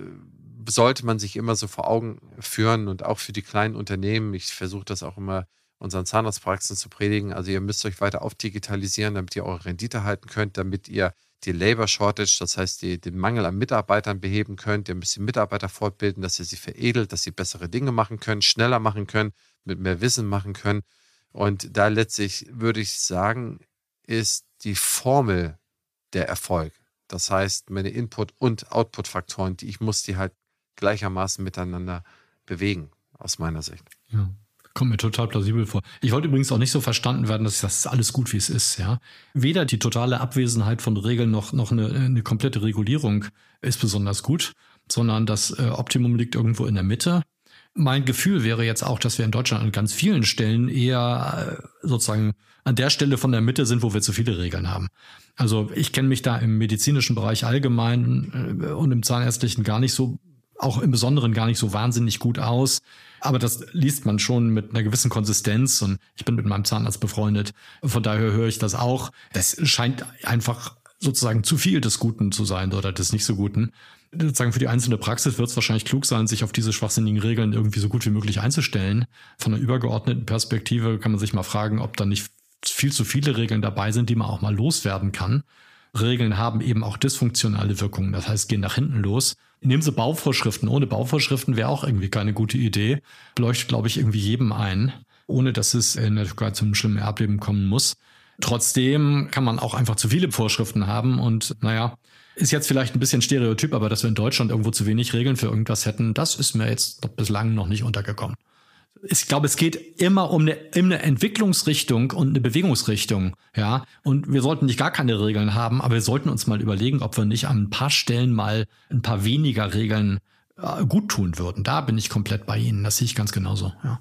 sollte man sich immer so vor Augen führen und auch für die kleinen Unternehmen. Ich versuche das auch immer unseren Zahnarztpraxen zu predigen. Also ihr müsst euch weiter aufdigitalisieren, damit ihr eure Rendite halten könnt, damit ihr die Labor Shortage, das heißt die, den Mangel an Mitarbeitern beheben könnt, ihr müsst die Mitarbeiter fortbilden, dass ihr sie veredelt, dass sie bessere Dinge machen können, schneller machen können, mit mehr Wissen machen können. Und da letztlich würde ich sagen, ist die Formel der Erfolg. Das heißt, meine Input- und Output-Faktoren, die ich muss die halt gleichermaßen miteinander bewegen, aus meiner Sicht. Ja. Kommt mir total plausibel vor. Ich wollte übrigens auch nicht so verstanden werden, dass das alles gut, wie es ist, ja. Weder die totale Abwesenheit von Regeln noch, noch eine, eine komplette Regulierung ist besonders gut, sondern das äh, Optimum liegt irgendwo in der Mitte. Mein Gefühl wäre jetzt auch, dass wir in Deutschland an ganz vielen Stellen eher äh, sozusagen an der Stelle von der Mitte sind, wo wir zu viele Regeln haben. Also ich kenne mich da im medizinischen Bereich allgemein äh, und im zahnärztlichen gar nicht so, auch im Besonderen gar nicht so wahnsinnig gut aus. Aber das liest man schon mit einer gewissen Konsistenz und ich bin mit meinem Zahnarzt befreundet. Von daher höre ich das auch. Das scheint einfach sozusagen zu viel des Guten zu sein oder des nicht so Guten. Sozusagen für die einzelne Praxis wird es wahrscheinlich klug sein, sich auf diese schwachsinnigen Regeln irgendwie so gut wie möglich einzustellen. Von einer übergeordneten Perspektive kann man sich mal fragen, ob da nicht viel zu viele Regeln dabei sind, die man auch mal loswerden kann. Regeln haben eben auch dysfunktionale Wirkungen, das heißt, gehen nach hinten los. Nehmen Sie Bauvorschriften. Ohne Bauvorschriften wäre auch irgendwie keine gute Idee. Leuchtet, glaube ich, irgendwie jedem ein, ohne dass es in der Türkei zum schlimmen Erdbeben kommen muss. Trotzdem kann man auch einfach zu viele Vorschriften haben und naja, ist jetzt vielleicht ein bisschen Stereotyp, aber dass wir in Deutschland irgendwo zu wenig Regeln für irgendwas hätten, das ist mir jetzt bislang noch nicht untergekommen ich glaube, es geht immer um eine, um eine Entwicklungsrichtung und eine Bewegungsrichtung, ja. Und wir sollten nicht gar keine Regeln haben, aber wir sollten uns mal überlegen, ob wir nicht an ein paar Stellen mal ein paar weniger Regeln äh, gut tun würden. Da bin ich komplett bei Ihnen. Das sehe ich ganz genauso, ja.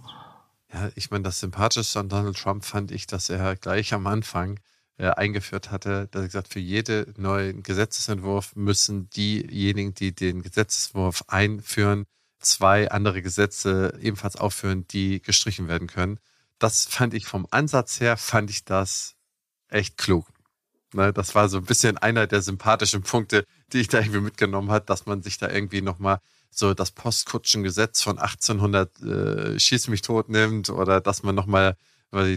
Ja, ich meine, das Sympathischste an Donald Trump fand ich, dass er gleich am Anfang äh, eingeführt hatte, dass er gesagt, für jeden neuen Gesetzesentwurf müssen diejenigen, die den Gesetzesentwurf einführen, zwei andere Gesetze ebenfalls aufführen, die gestrichen werden können. Das fand ich vom Ansatz her, fand ich das echt klug. Ne, das war so ein bisschen einer der sympathischen Punkte, die ich da irgendwie mitgenommen hat, dass man sich da irgendwie nochmal so das Postkutschengesetz von 1800 äh, schieß mich tot nimmt oder dass man nochmal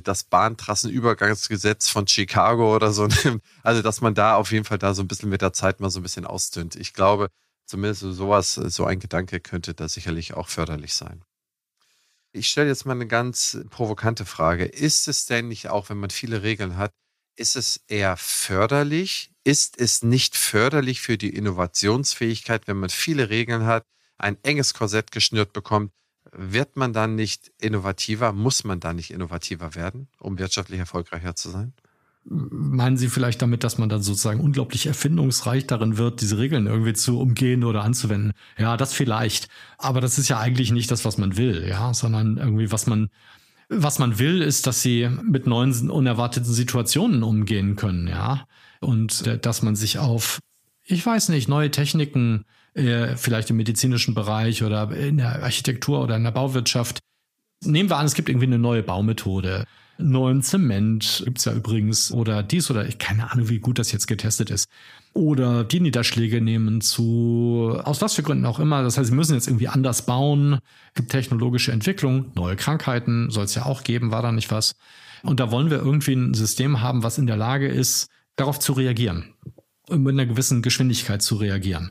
das Bahntrassenübergangsgesetz von Chicago oder so nimmt. Also, dass man da auf jeden Fall da so ein bisschen mit der Zeit mal so ein bisschen ausdünnt. Ich glaube, Zumindest sowas, so ein Gedanke könnte da sicherlich auch förderlich sein. Ich stelle jetzt mal eine ganz provokante Frage. Ist es denn nicht auch, wenn man viele Regeln hat, ist es eher förderlich? Ist es nicht förderlich für die Innovationsfähigkeit, wenn man viele Regeln hat, ein enges Korsett geschnürt bekommt? Wird man dann nicht innovativer? Muss man dann nicht innovativer werden, um wirtschaftlich erfolgreicher zu sein? Meinen Sie vielleicht damit, dass man dann sozusagen unglaublich erfindungsreich darin wird, diese Regeln irgendwie zu umgehen oder anzuwenden? Ja, das vielleicht. Aber das ist ja eigentlich nicht das, was man will, ja, sondern irgendwie, was man, was man will, ist, dass sie mit neuen unerwarteten Situationen umgehen können, ja. Und äh, dass man sich auf, ich weiß nicht, neue Techniken, äh, vielleicht im medizinischen Bereich oder in der Architektur oder in der Bauwirtschaft. Nehmen wir an, es gibt irgendwie eine neue Baumethode neuen Zement gibt's ja übrigens oder dies oder ich keine Ahnung, wie gut das jetzt getestet ist. Oder die Niederschläge nehmen zu, aus was für Gründen auch immer. Das heißt, sie müssen jetzt irgendwie anders bauen. Gibt technologische Entwicklung, neue Krankheiten soll es ja auch geben, war da nicht was. Und da wollen wir irgendwie ein System haben, was in der Lage ist, darauf zu reagieren. Und mit einer gewissen Geschwindigkeit zu reagieren.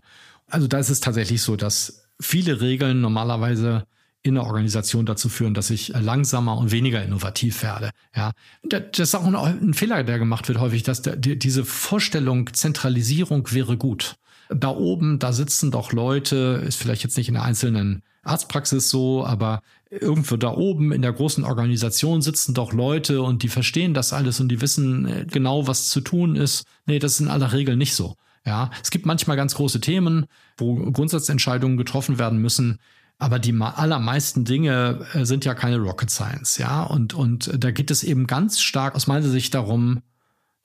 Also da ist es tatsächlich so, dass viele Regeln normalerweise in der Organisation dazu führen, dass ich langsamer und weniger innovativ werde. Ja, das ist auch ein, Fehler, der gemacht wird häufig, dass der, die, diese Vorstellung Zentralisierung wäre gut. Da oben, da sitzen doch Leute, ist vielleicht jetzt nicht in der einzelnen Arztpraxis so, aber irgendwo da oben in der großen Organisation sitzen doch Leute und die verstehen das alles und die wissen äh, genau, was zu tun ist. Nee, das ist in aller Regel nicht so. Ja, es gibt manchmal ganz große Themen, wo Grundsatzentscheidungen getroffen werden müssen. Aber die allermeisten Dinge äh, sind ja keine Rocket Science, ja. Und, und da geht es eben ganz stark aus meiner Sicht darum,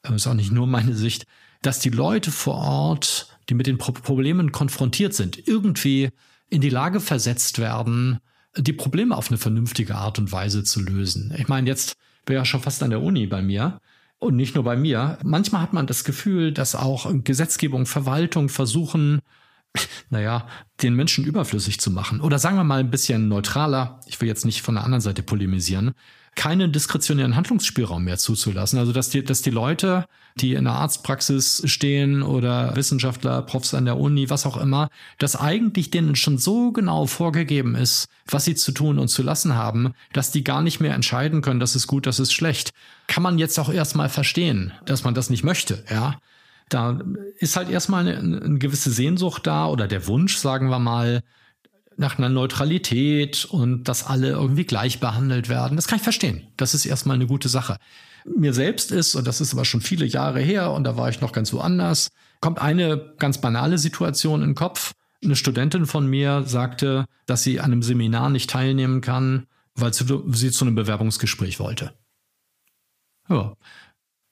äh, ist auch nicht nur meine Sicht, dass die Leute vor Ort, die mit den Problemen konfrontiert sind, irgendwie in die Lage versetzt werden, die Probleme auf eine vernünftige Art und Weise zu lösen. Ich meine, jetzt wäre ja schon fast an der Uni bei mir. Und nicht nur bei mir. Manchmal hat man das Gefühl, dass auch Gesetzgebung, Verwaltung versuchen, naja, den Menschen überflüssig zu machen. Oder sagen wir mal ein bisschen neutraler, ich will jetzt nicht von der anderen Seite polemisieren, keinen diskretionären Handlungsspielraum mehr zuzulassen. Also dass die, dass die Leute, die in der Arztpraxis stehen oder Wissenschaftler, Profs an der Uni, was auch immer, dass eigentlich denen schon so genau vorgegeben ist, was sie zu tun und zu lassen haben, dass die gar nicht mehr entscheiden können, das ist gut, das ist schlecht. Kann man jetzt auch erstmal verstehen, dass man das nicht möchte, ja. Da ist halt erstmal eine, eine gewisse Sehnsucht da oder der Wunsch, sagen wir mal, nach einer Neutralität und dass alle irgendwie gleich behandelt werden. Das kann ich verstehen. Das ist erstmal eine gute Sache. Mir selbst ist, und das ist aber schon viele Jahre her und da war ich noch ganz woanders, kommt eine ganz banale Situation in den Kopf. Eine Studentin von mir sagte, dass sie an einem Seminar nicht teilnehmen kann, weil sie zu einem Bewerbungsgespräch wollte. Ja.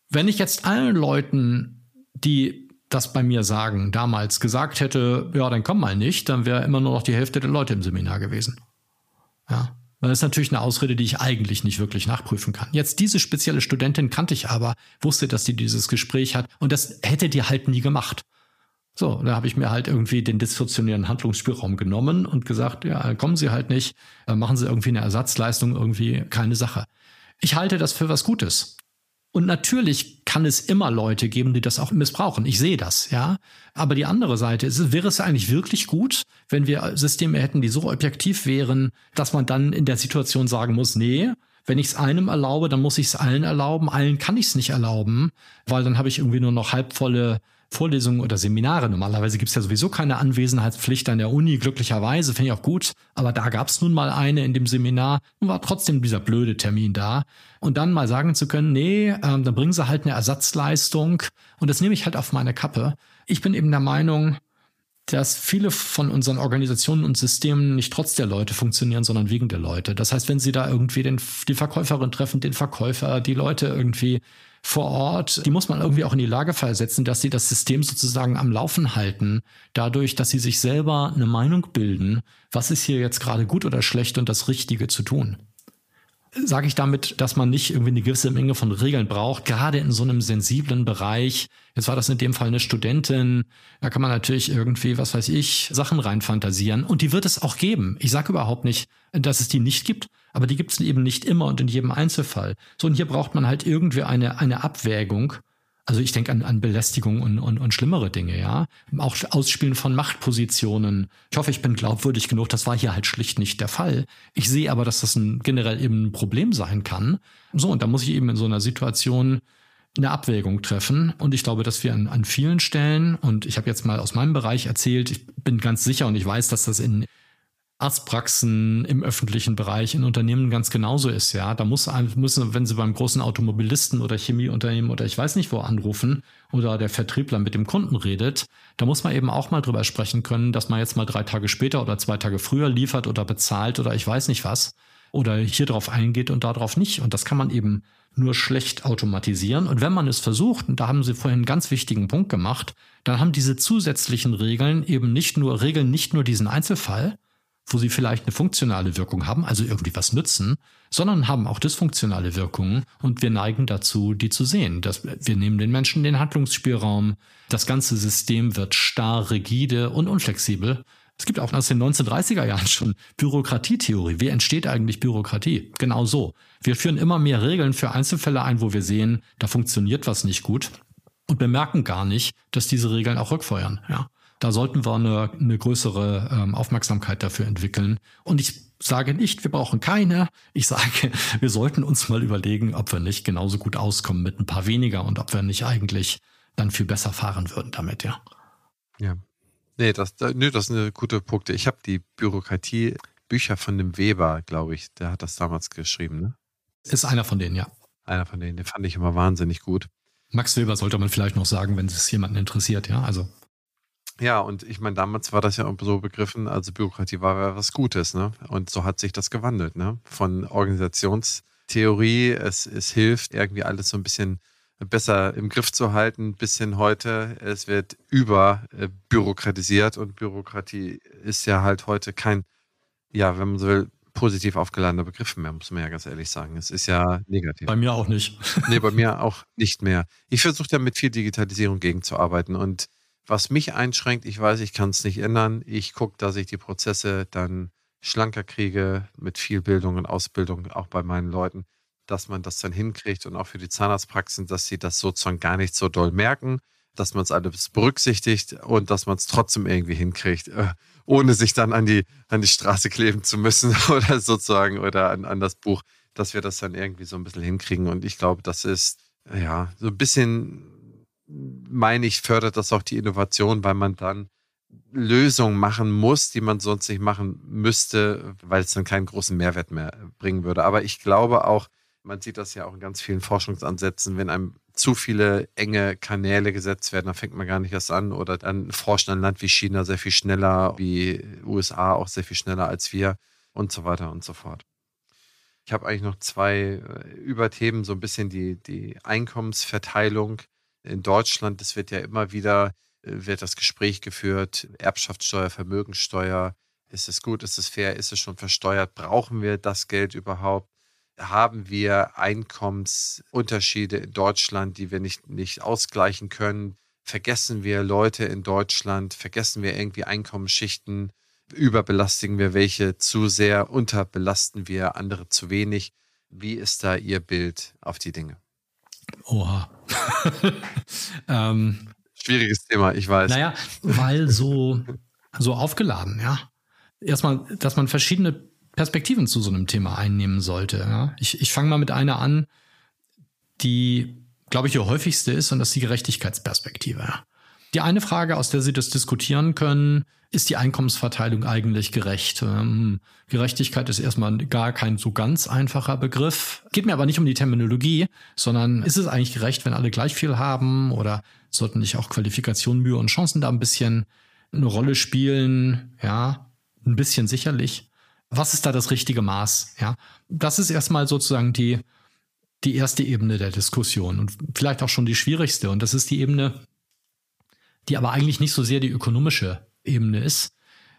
Wenn ich jetzt allen Leuten, die das bei mir sagen, damals gesagt hätte, ja, dann komm mal nicht, dann wäre immer nur noch die Hälfte der Leute im Seminar gewesen. Ja. Das ist natürlich eine Ausrede, die ich eigentlich nicht wirklich nachprüfen kann. Jetzt diese spezielle Studentin kannte ich aber, wusste, dass sie dieses Gespräch hat und das hätte die halt nie gemacht. So, da habe ich mir halt irgendwie den diskretionären Handlungsspielraum genommen und gesagt, ja, kommen Sie halt nicht, äh, machen Sie irgendwie eine Ersatzleistung, irgendwie keine Sache. Ich halte das für was Gutes. Und natürlich kann es immer Leute geben, die das auch missbrauchen. Ich sehe das, ja. Aber die andere Seite ist, wäre es eigentlich wirklich gut, wenn wir Systeme hätten, die so objektiv wären, dass man dann in der Situation sagen muss, nee, wenn ich es einem erlaube, dann muss ich es allen erlauben. Allen kann ich es nicht erlauben, weil dann habe ich irgendwie nur noch halbvolle Vorlesungen oder Seminare. Normalerweise gibt es ja sowieso keine Anwesenheitspflicht an der Uni, glücklicherweise, finde ich auch gut. Aber da gab es nun mal eine in dem Seminar und war trotzdem dieser blöde Termin da. Und dann mal sagen zu können, nee, ähm, dann bringen sie halt eine Ersatzleistung und das nehme ich halt auf meine Kappe. Ich bin eben der Meinung, dass viele von unseren Organisationen und Systemen nicht trotz der Leute funktionieren, sondern wegen der Leute. Das heißt, wenn sie da irgendwie den, die Verkäuferin treffen, den Verkäufer, die Leute irgendwie vor Ort, die muss man irgendwie auch in die Lage versetzen, dass sie das System sozusagen am Laufen halten, dadurch, dass sie sich selber eine Meinung bilden, was ist hier jetzt gerade gut oder schlecht und das Richtige zu tun. Sage ich damit, dass man nicht irgendwie eine gewisse Menge von Regeln braucht, gerade in so einem sensiblen Bereich. Jetzt war das in dem Fall eine Studentin. Da kann man natürlich irgendwie, was weiß ich, Sachen reinfantasieren. Und die wird es auch geben. Ich sage überhaupt nicht, dass es die nicht gibt. Aber die gibt es eben nicht immer und in jedem Einzelfall. So, und hier braucht man halt irgendwie eine, eine Abwägung. Also ich denke an, an Belästigung und, und, und schlimmere Dinge, ja. Auch Ausspielen von Machtpositionen. Ich hoffe, ich bin glaubwürdig genug. Das war hier halt schlicht nicht der Fall. Ich sehe aber, dass das ein, generell eben ein Problem sein kann. So, und da muss ich eben in so einer Situation eine Abwägung treffen. Und ich glaube, dass wir an, an vielen Stellen, und ich habe jetzt mal aus meinem Bereich erzählt, ich bin ganz sicher und ich weiß, dass das in Arztpraxen im öffentlichen Bereich in Unternehmen ganz genauso ist, ja. Da muss müssen, wenn Sie beim großen Automobilisten oder Chemieunternehmen oder ich weiß nicht wo anrufen oder der Vertriebler mit dem Kunden redet, da muss man eben auch mal drüber sprechen können, dass man jetzt mal drei Tage später oder zwei Tage früher liefert oder bezahlt oder ich weiß nicht was oder hier drauf eingeht und darauf nicht. Und das kann man eben nur schlecht automatisieren. Und wenn man es versucht, und da haben Sie vorhin einen ganz wichtigen Punkt gemacht, dann haben diese zusätzlichen Regeln eben nicht nur, regeln nicht nur diesen Einzelfall, wo sie vielleicht eine funktionale Wirkung haben, also irgendwie was nützen, sondern haben auch dysfunktionale Wirkungen und wir neigen dazu, die zu sehen. Das, wir nehmen den Menschen den Handlungsspielraum, das ganze System wird starr, rigide und unflexibel. Es gibt auch aus den 1930er Jahren schon Bürokratietheorie. Wie entsteht eigentlich Bürokratie? Genau so. Wir führen immer mehr Regeln für Einzelfälle ein, wo wir sehen, da funktioniert was nicht gut und bemerken gar nicht, dass diese Regeln auch rückfeuern. Ja. Da sollten wir eine, eine größere ähm, Aufmerksamkeit dafür entwickeln. Und ich sage nicht, wir brauchen keine. Ich sage, wir sollten uns mal überlegen, ob wir nicht genauso gut auskommen mit ein paar weniger und ob wir nicht eigentlich dann viel besser fahren würden damit, ja. Ja. Nee, das, nee, das sind eine gute Punkte. Ich habe die Bürokratie-Bücher von dem Weber, glaube ich, der hat das damals geschrieben, ne? Ist einer von denen, ja. Einer von denen, den fand ich immer wahnsinnig gut. Max Weber sollte man vielleicht noch sagen, wenn es jemanden interessiert, ja. Also ja, und ich meine, damals war das ja so begriffen, also Bürokratie war ja was Gutes, ne? Und so hat sich das gewandelt, ne? Von Organisationstheorie, es, es hilft, irgendwie alles so ein bisschen besser im Griff zu halten, bis hin heute, es wird überbürokratisiert äh, und Bürokratie ist ja halt heute kein, ja, wenn man so will, positiv aufgeladener Begriff mehr, muss man ja ganz ehrlich sagen. Es ist ja negativ. Bei mir auch nicht. nee, bei mir auch nicht mehr. Ich versuche ja mit viel Digitalisierung gegenzuarbeiten und was mich einschränkt, ich weiß, ich kann es nicht ändern. Ich gucke, dass ich die Prozesse dann schlanker kriege mit viel Bildung und Ausbildung, auch bei meinen Leuten. dass man das dann hinkriegt und auch für die Zahnarztpraxen, dass sie das sozusagen gar nicht so doll merken, dass man es alles berücksichtigt und dass man es trotzdem irgendwie hinkriegt, äh, ohne sich dann an die, an die Straße kleben zu müssen oder sozusagen oder an, an das Buch, dass wir das dann irgendwie so ein bisschen hinkriegen. Und ich glaube, das ist ja so ein bisschen, meine ich, fördert das auch die Innovation, weil man dann Lösungen machen muss, die man sonst nicht machen müsste, weil es dann keinen großen Mehrwert mehr bringen würde. Aber ich glaube auch, man sieht das ja auch in ganz vielen Forschungsansätzen, wenn einem zu viele enge Kanäle gesetzt werden, dann fängt man gar nicht erst an. Oder dann forscht ein Land wie China sehr viel schneller, wie USA auch sehr viel schneller als wir und so weiter und so fort. Ich habe eigentlich noch zwei äh, Überthemen, so ein bisschen die, die Einkommensverteilung in Deutschland. Es wird ja immer wieder, äh, wird das Gespräch geführt, Erbschaftssteuer, Vermögenssteuer. Ist es gut, ist es fair, ist es schon versteuert? Brauchen wir das Geld überhaupt? haben wir Einkommensunterschiede in Deutschland, die wir nicht, nicht ausgleichen können. Vergessen wir Leute in Deutschland, vergessen wir irgendwie Einkommensschichten, überbelastigen wir welche zu sehr, unterbelasten wir andere zu wenig. Wie ist da Ihr Bild auf die Dinge? Oha. ähm, Schwieriges Thema, ich weiß. Naja, weil so, so aufgeladen, ja. Erstmal, dass man verschiedene Perspektiven zu so einem Thema einnehmen sollte. Ja? Ich, ich fange mal mit einer an, die, glaube ich, die häufigste ist, und das ist die Gerechtigkeitsperspektive. Ja? Die eine Frage, aus der Sie das diskutieren können, ist die Einkommensverteilung eigentlich gerecht? Ähm, Gerechtigkeit ist erstmal gar kein so ganz einfacher Begriff. Geht mir aber nicht um die Terminologie, sondern ist es eigentlich gerecht, wenn alle gleich viel haben oder sollten nicht auch Qualifikation, Mühe und Chancen da ein bisschen eine Rolle spielen? Ja, ein bisschen sicherlich. Was ist da das richtige Maß? Ja, das ist erstmal sozusagen die, die erste Ebene der Diskussion und vielleicht auch schon die schwierigste. Und das ist die Ebene, die aber eigentlich nicht so sehr die ökonomische Ebene ist.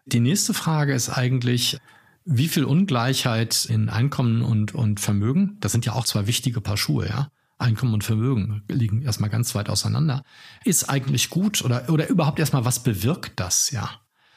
Die nächste Frage ist eigentlich, wie viel Ungleichheit in Einkommen und, und Vermögen, das sind ja auch zwei wichtige Paar Schuhe, ja. Einkommen und Vermögen liegen erstmal ganz weit auseinander. Ist eigentlich gut oder, oder überhaupt erstmal, was bewirkt das, ja?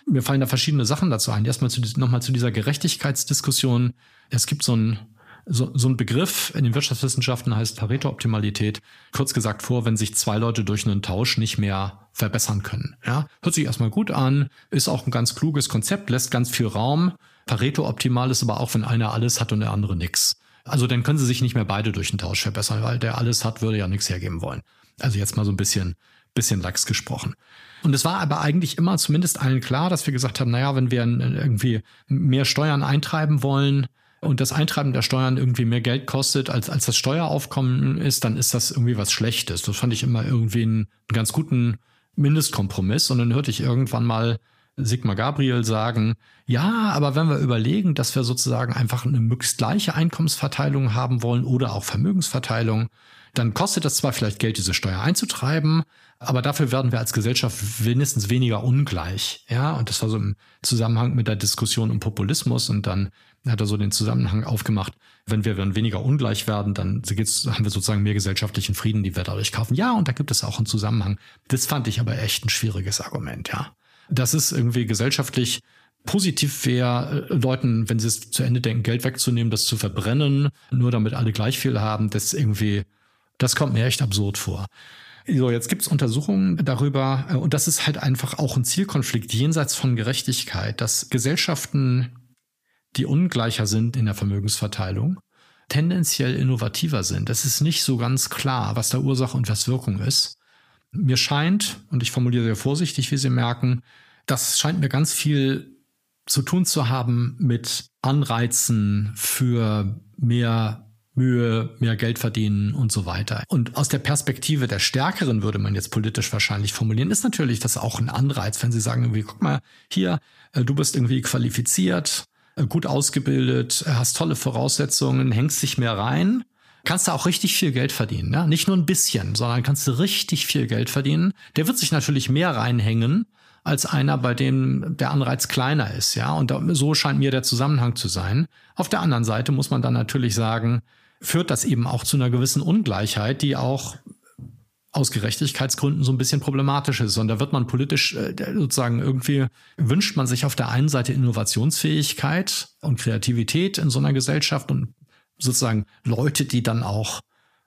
Mir fallen da verschiedene Sachen dazu ein. Erstmal zu, nochmal zu dieser Gerechtigkeitsdiskussion. Es gibt so ein so, so ein Begriff in den Wirtschaftswissenschaften heißt Pareto-Optimalität. Kurz gesagt vor, wenn sich zwei Leute durch einen Tausch nicht mehr verbessern können. Ja, hört sich erstmal gut an, ist auch ein ganz kluges Konzept, lässt ganz viel Raum. Pareto-optimal ist aber auch, wenn einer alles hat und der andere nix. Also dann können sie sich nicht mehr beide durch einen Tausch verbessern, weil der alles hat, würde ja nichts hergeben wollen. Also jetzt mal so ein bisschen, bisschen lax gesprochen. Und es war aber eigentlich immer zumindest allen klar, dass wir gesagt haben, naja, wenn wir irgendwie mehr Steuern eintreiben wollen, und das Eintreiben der Steuern irgendwie mehr Geld kostet, als, als das Steueraufkommen ist, dann ist das irgendwie was Schlechtes. Das fand ich immer irgendwie einen, einen ganz guten Mindestkompromiss. Und dann hörte ich irgendwann mal Sigmar Gabriel sagen, ja, aber wenn wir überlegen, dass wir sozusagen einfach eine möglichst gleiche Einkommensverteilung haben wollen oder auch Vermögensverteilung, dann kostet es zwar vielleicht Geld, diese Steuer einzutreiben, aber dafür werden wir als Gesellschaft mindestens weniger ungleich. Ja, und das war so im Zusammenhang mit der Diskussion um Populismus und dann hat er so den Zusammenhang aufgemacht, wenn wir dann weniger ungleich werden, dann haben wir sozusagen mehr gesellschaftlichen Frieden, die wir dadurch kaufen. Ja, und da gibt es auch einen Zusammenhang. Das fand ich aber echt ein schwieriges Argument, ja. Das ist irgendwie gesellschaftlich positiv wäre, äh, Leuten, wenn sie es zu Ende denken, Geld wegzunehmen, das zu verbrennen, nur damit alle gleich viel haben, das irgendwie das kommt mir echt absurd vor. So, jetzt gibt's Untersuchungen darüber, äh, und das ist halt einfach auch ein Zielkonflikt jenseits von Gerechtigkeit, dass Gesellschaften, die ungleicher sind in der Vermögensverteilung, tendenziell innovativer sind. Das ist nicht so ganz klar, was da Ursache und was Wirkung ist. Mir scheint, und ich formuliere sehr vorsichtig, wie Sie merken, das scheint mir ganz viel zu tun zu haben mit Anreizen für mehr Mühe, mehr Geld verdienen und so weiter. Und aus der Perspektive der Stärkeren würde man jetzt politisch wahrscheinlich formulieren, ist natürlich das auch ein Anreiz, wenn sie sagen, irgendwie, guck mal, hier, äh, du bist irgendwie qualifiziert, äh, gut ausgebildet, äh, hast tolle Voraussetzungen, hängst dich mehr rein, kannst du auch richtig viel Geld verdienen. Ja? Nicht nur ein bisschen, sondern kannst du richtig viel Geld verdienen. Der wird sich natürlich mehr reinhängen als einer, bei dem der Anreiz kleiner ist. Ja, und so scheint mir der Zusammenhang zu sein. Auf der anderen Seite muss man dann natürlich sagen, führt das eben auch zu einer gewissen Ungleichheit, die auch aus Gerechtigkeitsgründen so ein bisschen problematisch ist. Und da wird man politisch äh, sozusagen irgendwie, wünscht man sich auf der einen Seite Innovationsfähigkeit und Kreativität in so einer Gesellschaft und sozusagen Leute, die dann auch,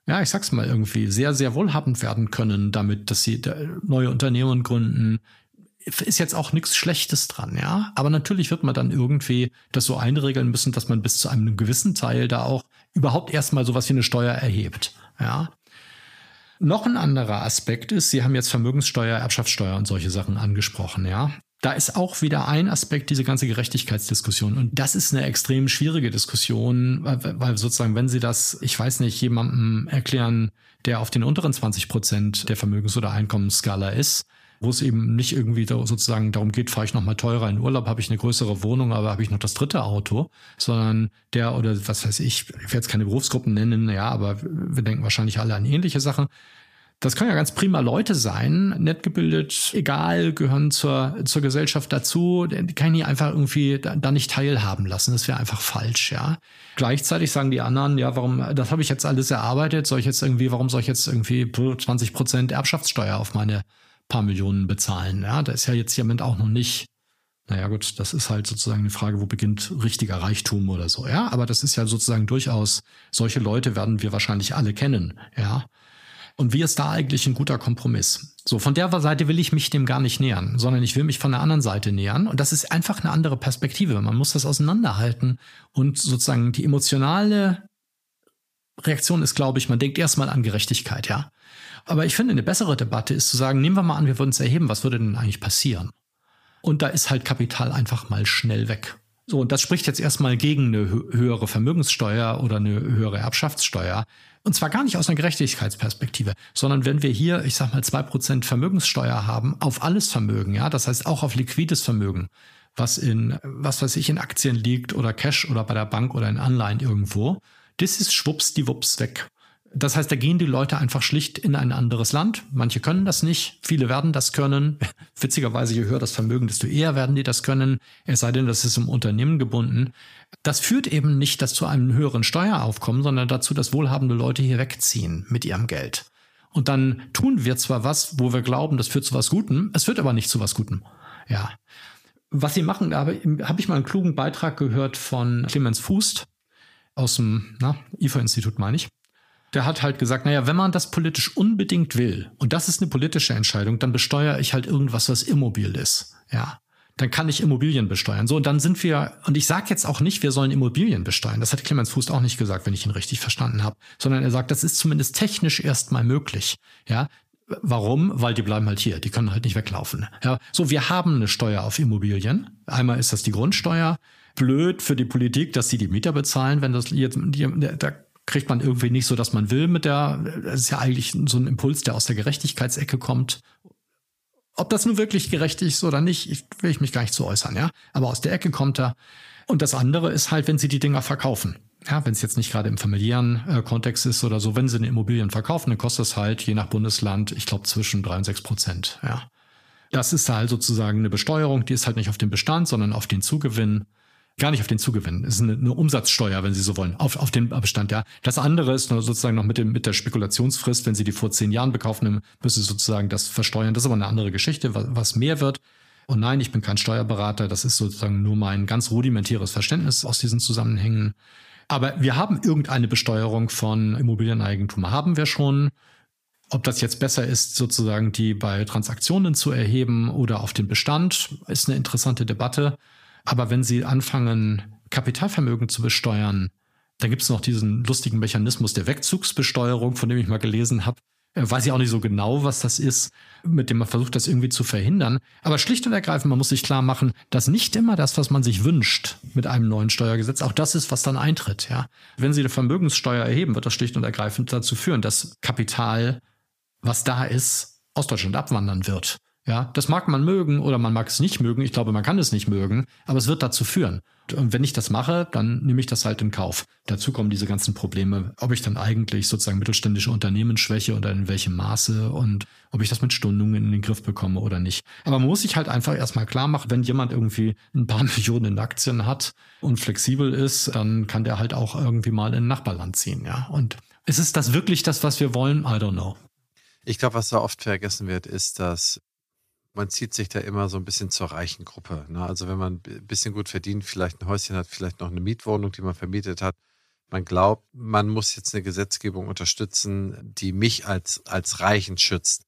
ja, ich sag's mal irgendwie, sehr, sehr wohlhabend werden können, damit, dass sie neue Unternehmen gründen, ist jetzt auch nichts Schlechtes dran, ja. Aber natürlich wird man dann irgendwie das so einregeln müssen, dass man bis zu einem gewissen Teil da auch überhaupt erstmal sowas wie eine Steuer erhebt, ja. Noch ein anderer Aspekt ist, Sie haben jetzt Vermögenssteuer, Erbschaftssteuer und solche Sachen angesprochen, ja. Da ist auch wieder ein Aspekt diese ganze Gerechtigkeitsdiskussion. Und das ist eine extrem schwierige Diskussion, weil, sozusagen, wenn Sie das, ich weiß nicht, jemandem erklären, der auf den unteren 20 Prozent der Vermögens- oder Einkommensskala ist, wo es eben nicht irgendwie sozusagen darum geht, fahre ich noch mal teurer in Urlaub, habe ich eine größere Wohnung, aber habe ich noch das dritte Auto, sondern der oder was weiß ich, ich werde jetzt keine Berufsgruppen nennen, ja, aber wir denken wahrscheinlich alle an ähnliche Sachen. Das können ja ganz prima Leute sein, nett gebildet, egal, gehören zur, zur Gesellschaft dazu. Die kann ich einfach irgendwie da, da nicht teilhaben lassen. Das wäre einfach falsch, ja. Gleichzeitig sagen die anderen, ja, warum, das habe ich jetzt alles erarbeitet, soll ich jetzt irgendwie, warum soll ich jetzt irgendwie 20 Prozent Erbschaftssteuer auf meine paar Millionen bezahlen. Ja, da ist ja jetzt jemand auch noch nicht. Naja gut, das ist halt sozusagen eine Frage, wo beginnt richtiger Reichtum oder so. Ja, aber das ist ja sozusagen durchaus, solche Leute werden wir wahrscheinlich alle kennen. Ja. Und wie ist da eigentlich ein guter Kompromiss? So, von der Seite will ich mich dem gar nicht nähern, sondern ich will mich von der anderen Seite nähern. Und das ist einfach eine andere Perspektive. Man muss das auseinanderhalten und sozusagen die emotionale Reaktion ist, glaube ich, man denkt erstmal an Gerechtigkeit, ja. Aber ich finde, eine bessere Debatte ist zu sagen, nehmen wir mal an, wir würden es erheben, was würde denn eigentlich passieren? Und da ist halt Kapital einfach mal schnell weg. So, und das spricht jetzt erstmal gegen eine höhere Vermögenssteuer oder eine höhere Erbschaftssteuer. Und zwar gar nicht aus einer Gerechtigkeitsperspektive, sondern wenn wir hier, ich sag mal, zwei Prozent Vermögenssteuer haben auf alles Vermögen, ja, das heißt auch auf liquides Vermögen, was in, was weiß ich, in Aktien liegt oder Cash oder bei der Bank oder in Anleihen irgendwo, das ist schwupps die Wups weg. Das heißt, da gehen die Leute einfach schlicht in ein anderes Land. Manche können das nicht, viele werden das können. Witzigerweise, je höher das Vermögen, desto eher werden die das können, es sei denn, das ist im Unternehmen gebunden. Das führt eben nicht das zu einem höheren Steueraufkommen, sondern dazu, dass wohlhabende Leute hier wegziehen mit ihrem Geld. Und dann tun wir zwar was, wo wir glauben, das führt zu was Gutem, es führt aber nicht zu was Gutem. Ja. Was sie machen, da habe hab ich mal einen klugen Beitrag gehört von Clemens Fußt aus dem IFA-Institut, meine ich der hat halt gesagt, naja, wenn man das politisch unbedingt will, und das ist eine politische Entscheidung, dann besteuere ich halt irgendwas, was immobil ist. Ja. Dann kann ich Immobilien besteuern. So, und dann sind wir, und ich sage jetzt auch nicht, wir sollen Immobilien besteuern. Das hat Clemens Fuß auch nicht gesagt, wenn ich ihn richtig verstanden habe. Sondern er sagt, das ist zumindest technisch erstmal möglich. Ja. Warum? Weil die bleiben halt hier. Die können halt nicht weglaufen. Ja. So, wir haben eine Steuer auf Immobilien. Einmal ist das die Grundsteuer blöd für die Politik, dass sie die Mieter bezahlen, wenn das jetzt, die, da kriegt man irgendwie nicht so, dass man will mit der, das ist ja eigentlich so ein Impuls, der aus der Gerechtigkeitsecke kommt. Ob das nun wirklich gerecht ist oder nicht, ich, will ich mich gar nicht zu äußern, ja. Aber aus der Ecke kommt er. Und das andere ist halt, wenn sie die Dinger verkaufen. Ja, wenn es jetzt nicht gerade im familiären äh, Kontext ist oder so, wenn sie eine Immobilien verkaufen, dann kostet es halt je nach Bundesland, ich glaube, zwischen drei und sechs Prozent. Ja. Das ist halt sozusagen eine Besteuerung, die ist halt nicht auf den Bestand, sondern auf den Zugewinn gar nicht auf den Zugewinn. Es ist eine, eine, Umsatzsteuer, wenn Sie so wollen, auf, auf den Bestand, ja. Das andere ist sozusagen noch mit, dem, mit der Spekulationsfrist. Wenn Sie die vor zehn Jahren bekaufen, müssen Sie sozusagen das versteuern. Das ist aber eine andere Geschichte, was, was mehr wird. Und nein, ich bin kein Steuerberater. Das ist sozusagen nur mein ganz rudimentäres Verständnis aus diesen Zusammenhängen. Aber wir haben irgendeine Besteuerung von Immobilieneigentum, haben wir schon. Ob das jetzt besser ist, sozusagen die bei Transaktionen zu erheben oder auf den Bestand, ist eine interessante Debatte. Aber wenn Sie anfangen, Kapitalvermögen zu besteuern, dann gibt es noch diesen lustigen Mechanismus der Wegzugsbesteuerung, von dem ich mal gelesen habe. Äh, weiß ich auch nicht so genau, was das ist, mit dem man versucht, das irgendwie zu verhindern. Aber schlicht und ergreifend, man muss sich klar machen, dass nicht immer das, was man sich wünscht mit einem neuen Steuergesetz, auch das ist, was dann eintritt. Ja? Wenn Sie eine Vermögenssteuer erheben, wird das schlicht und ergreifend dazu führen, dass Kapital, was da ist, aus Deutschland abwandern wird. Ja, das mag man mögen oder man mag es nicht mögen. Ich glaube, man kann es nicht mögen, aber es wird dazu führen. Und wenn ich das mache, dann nehme ich das halt in Kauf. Dazu kommen diese ganzen Probleme, ob ich dann eigentlich sozusagen mittelständische Unternehmen schwäche oder in welchem Maße und ob ich das mit Stundungen in den Griff bekomme oder nicht. Aber man muss sich halt einfach erstmal klar machen, wenn jemand irgendwie ein paar Millionen in Aktien hat und flexibel ist, dann kann der halt auch irgendwie mal in ein Nachbarland ziehen, ja. Und ist es das wirklich das, was wir wollen? I don't know. Ich glaube, was da oft vergessen wird, ist, dass man zieht sich da immer so ein bisschen zur reichen Gruppe. Ne? Also wenn man ein bisschen gut verdient, vielleicht ein Häuschen hat, vielleicht noch eine Mietwohnung, die man vermietet hat, man glaubt, man muss jetzt eine Gesetzgebung unterstützen, die mich als, als Reichen schützt.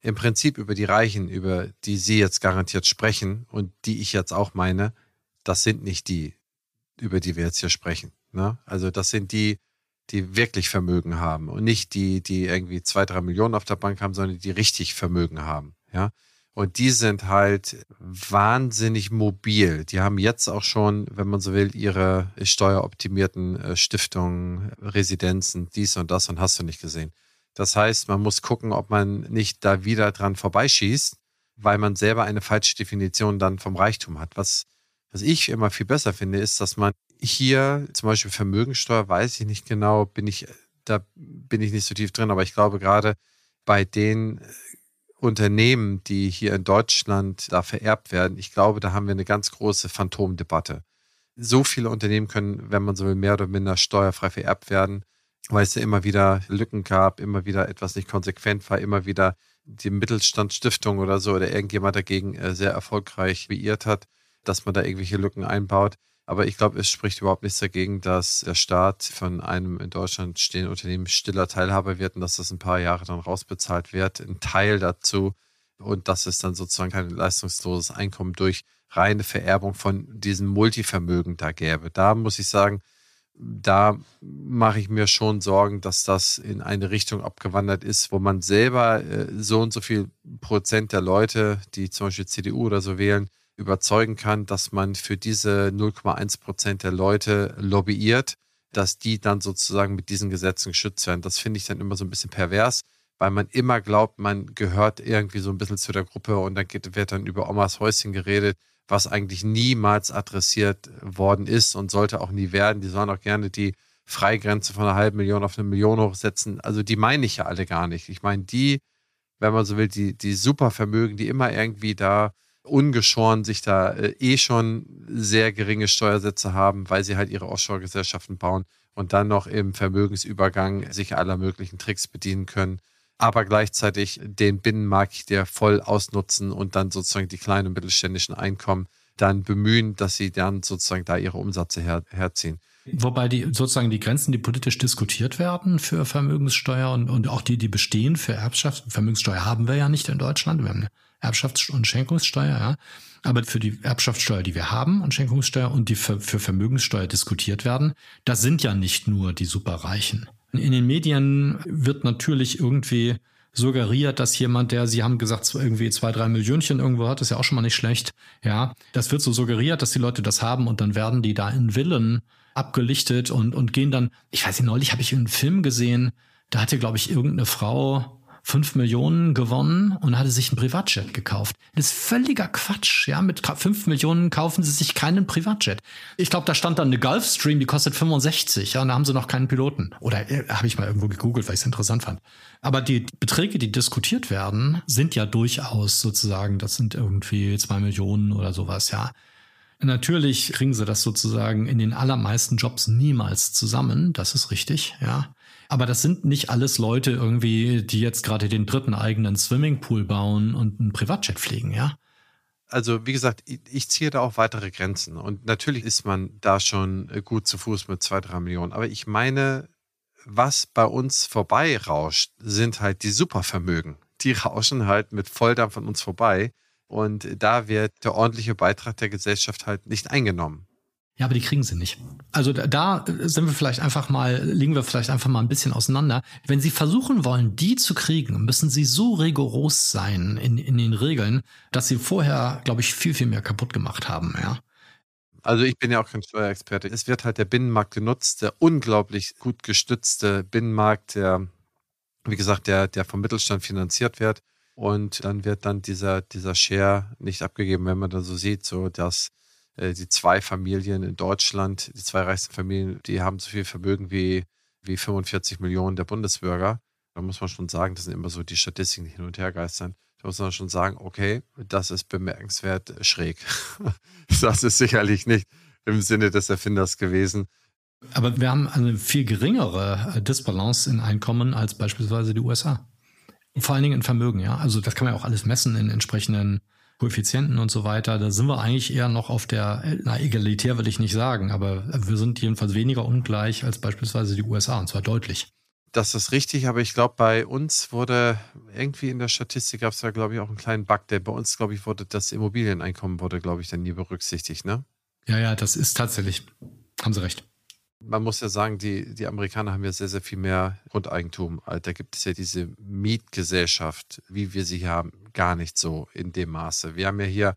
Im Prinzip über die Reichen, über die Sie jetzt garantiert sprechen und die ich jetzt auch meine, das sind nicht die, über die wir jetzt hier sprechen. Ne? Also das sind die, die wirklich Vermögen haben und nicht die, die irgendwie zwei, drei Millionen auf der Bank haben, sondern die richtig Vermögen haben. Ja. Und die sind halt wahnsinnig mobil. Die haben jetzt auch schon, wenn man so will, ihre steueroptimierten äh, Stiftungen, Residenzen, dies und das und hast du nicht gesehen. Das heißt, man muss gucken, ob man nicht da wieder dran vorbeischießt, weil man selber eine falsche Definition dann vom Reichtum hat. Was, was ich immer viel besser finde, ist, dass man hier zum Beispiel Vermögensteuer, weiß ich nicht genau, bin ich, da bin ich nicht so tief drin, aber ich glaube gerade bei den Unternehmen, die hier in Deutschland da vererbt werden, ich glaube, da haben wir eine ganz große Phantomdebatte. So viele Unternehmen können, wenn man so will, mehr oder minder steuerfrei vererbt werden, weil es ja immer wieder Lücken gab, immer wieder etwas nicht konsequent war, immer wieder die Mittelstandsstiftung oder so oder irgendjemand dagegen äh, sehr erfolgreich beirrt hat, dass man da irgendwelche Lücken einbaut. Aber ich glaube, es spricht überhaupt nichts dagegen, dass der Staat von einem in Deutschland stehenden Unternehmen stiller Teilhaber wird und dass das ein paar Jahre dann rausbezahlt wird. Ein Teil dazu und dass es dann sozusagen kein leistungsloses Einkommen durch reine Vererbung von diesem Multivermögen da gäbe. Da muss ich sagen, da mache ich mir schon Sorgen, dass das in eine Richtung abgewandert ist, wo man selber äh, so und so viel Prozent der Leute, die zum Beispiel CDU oder so wählen, überzeugen kann, dass man für diese 0,1 Prozent der Leute lobbyiert, dass die dann sozusagen mit diesen Gesetzen geschützt werden. Das finde ich dann immer so ein bisschen pervers, weil man immer glaubt, man gehört irgendwie so ein bisschen zu der Gruppe und dann geht, wird dann über Omas Häuschen geredet, was eigentlich niemals adressiert worden ist und sollte auch nie werden. Die sollen auch gerne die Freigrenze von einer halben Million auf eine Million hochsetzen. Also die meine ich ja alle gar nicht. Ich meine die, wenn man so will, die, die Supervermögen, die immer irgendwie da ungeschoren sich da äh, eh schon sehr geringe Steuersätze haben, weil sie halt ihre Offshore-Gesellschaften bauen und dann noch im Vermögensübergang sich aller möglichen Tricks bedienen können, aber gleichzeitig den Binnenmarkt der voll ausnutzen und dann sozusagen die kleinen und mittelständischen Einkommen dann bemühen, dass sie dann sozusagen da ihre Umsätze her, herziehen. Wobei die sozusagen die Grenzen, die politisch diskutiert werden für Vermögenssteuer und, und auch die, die bestehen für Erbschaft, Vermögenssteuer haben wir ja nicht in Deutschland. Wir haben eine Erbschafts- und Schenkungssteuer, ja. Aber für die Erbschaftssteuer, die wir haben und Schenkungssteuer und die für, Vermögenssteuer diskutiert werden, da sind ja nicht nur die Superreichen. In den Medien wird natürlich irgendwie suggeriert, dass jemand, der, Sie haben gesagt, irgendwie zwei, drei Millionchen irgendwo hat, ist ja auch schon mal nicht schlecht. Ja, das wird so suggeriert, dass die Leute das haben und dann werden die da in Villen abgelichtet und, und gehen dann, ich weiß nicht, neulich habe ich einen Film gesehen, da hatte, glaube ich, irgendeine Frau 5 Millionen gewonnen und hatte sich ein Privatjet gekauft. Das ist völliger Quatsch. Ja, mit 5 Millionen kaufen sie sich keinen Privatjet. Ich glaube, da stand dann eine Gulfstream, die kostet 65. Ja, und da haben sie noch keinen Piloten. Oder äh, habe ich mal irgendwo gegoogelt, weil ich es interessant fand. Aber die Beträge, die diskutiert werden, sind ja durchaus sozusagen, das sind irgendwie 2 Millionen oder sowas, ja. Natürlich kriegen sie das sozusagen in den allermeisten Jobs niemals zusammen. Das ist richtig, ja. Aber das sind nicht alles Leute irgendwie, die jetzt gerade den dritten eigenen Swimmingpool bauen und einen Privatjet fliegen, ja? Also wie gesagt, ich ziehe da auch weitere Grenzen. Und natürlich ist man da schon gut zu Fuß mit zwei, drei Millionen. Aber ich meine, was bei uns vorbei rauscht, sind halt die Supervermögen. Die rauschen halt mit Volldampf an uns vorbei. Und da wird der ordentliche Beitrag der Gesellschaft halt nicht eingenommen. Ja, aber die kriegen sie nicht. Also da sind wir vielleicht einfach mal, liegen wir vielleicht einfach mal ein bisschen auseinander. Wenn sie versuchen wollen, die zu kriegen, müssen sie so rigoros sein in, in den Regeln, dass sie vorher, glaube ich, viel, viel mehr kaputt gemacht haben, ja. Also ich bin ja auch kein Steuerexperte. Es wird halt der Binnenmarkt genutzt, der unglaublich gut gestützte Binnenmarkt, der, wie gesagt, der, der vom Mittelstand finanziert wird. Und dann wird dann dieser, dieser Share nicht abgegeben, wenn man da so sieht, so dass die zwei Familien in Deutschland, die zwei reichsten Familien, die haben so viel Vermögen wie, wie 45 Millionen der Bundesbürger. Da muss man schon sagen, das sind immer so die Statistiken, die hin und her geistern. Da muss man schon sagen, okay, das ist bemerkenswert schräg. das ist sicherlich nicht im Sinne des Erfinders gewesen. Aber wir haben eine viel geringere äh, Disbalance in Einkommen als beispielsweise die USA. Vor allen Dingen in Vermögen, ja. Also das kann man ja auch alles messen in entsprechenden Koeffizienten und so weiter. Da sind wir eigentlich eher noch auf der, na, egalitär will ich nicht sagen, aber wir sind jedenfalls weniger ungleich als beispielsweise die USA, und zwar deutlich. Das ist richtig, aber ich glaube, bei uns wurde irgendwie in der Statistik gab es da, glaube ich, auch einen kleinen Bug, der bei uns, glaube ich, wurde das Immobilieneinkommen wurde, glaube ich, dann nie berücksichtigt, ne? Ja, ja, das ist tatsächlich. Haben Sie recht. Man muss ja sagen, die, die Amerikaner haben ja sehr, sehr viel mehr Grundeigentum. Da gibt es ja diese Mietgesellschaft, wie wir sie hier haben, gar nicht so in dem Maße. Wir haben ja hier,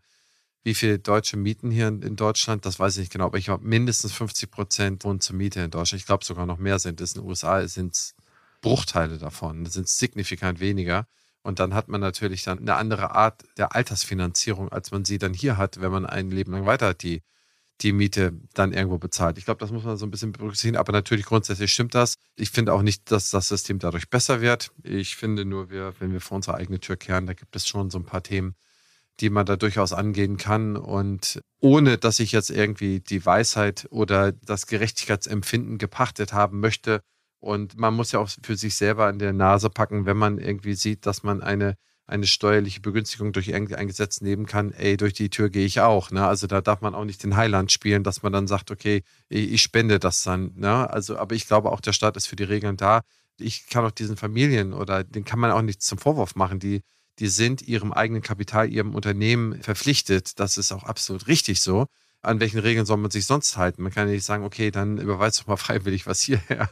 wie viele deutsche Mieten hier in, Deutschland, das weiß ich nicht genau, aber ich glaube, mindestens 50 Prozent wohnen zur Miete in Deutschland. Ich glaube sogar noch mehr sind es. In den USA sind es Bruchteile davon, sind signifikant weniger. Und dann hat man natürlich dann eine andere Art der Altersfinanzierung, als man sie dann hier hat, wenn man ein Leben lang weiter die, die Miete dann irgendwo bezahlt. Ich glaube, das muss man so ein bisschen berücksichtigen. Aber natürlich grundsätzlich stimmt das. Ich finde auch nicht, dass das System dadurch besser wird. Ich finde nur, wir, wenn wir vor unsere eigene Tür kehren, da gibt es schon so ein paar Themen, die man da durchaus angehen kann. Und ohne, dass ich jetzt irgendwie die Weisheit oder das Gerechtigkeitsempfinden gepachtet haben möchte, und man muss ja auch für sich selber an der Nase packen, wenn man irgendwie sieht, dass man eine, eine steuerliche Begünstigung durch irgendein Gesetz nehmen kann, ey, durch die Tür gehe ich auch. Ne? Also da darf man auch nicht den Heiland spielen, dass man dann sagt, okay, ich spende das dann. Ne? Also, aber ich glaube auch, der Staat ist für die Regeln da. Ich kann auch diesen Familien oder den kann man auch nichts zum Vorwurf machen, die, die sind ihrem eigenen Kapital, ihrem Unternehmen verpflichtet. Das ist auch absolut richtig so. An welchen Regeln soll man sich sonst halten? Man kann ja nicht sagen, okay, dann überweist doch mal freiwillig was hierher.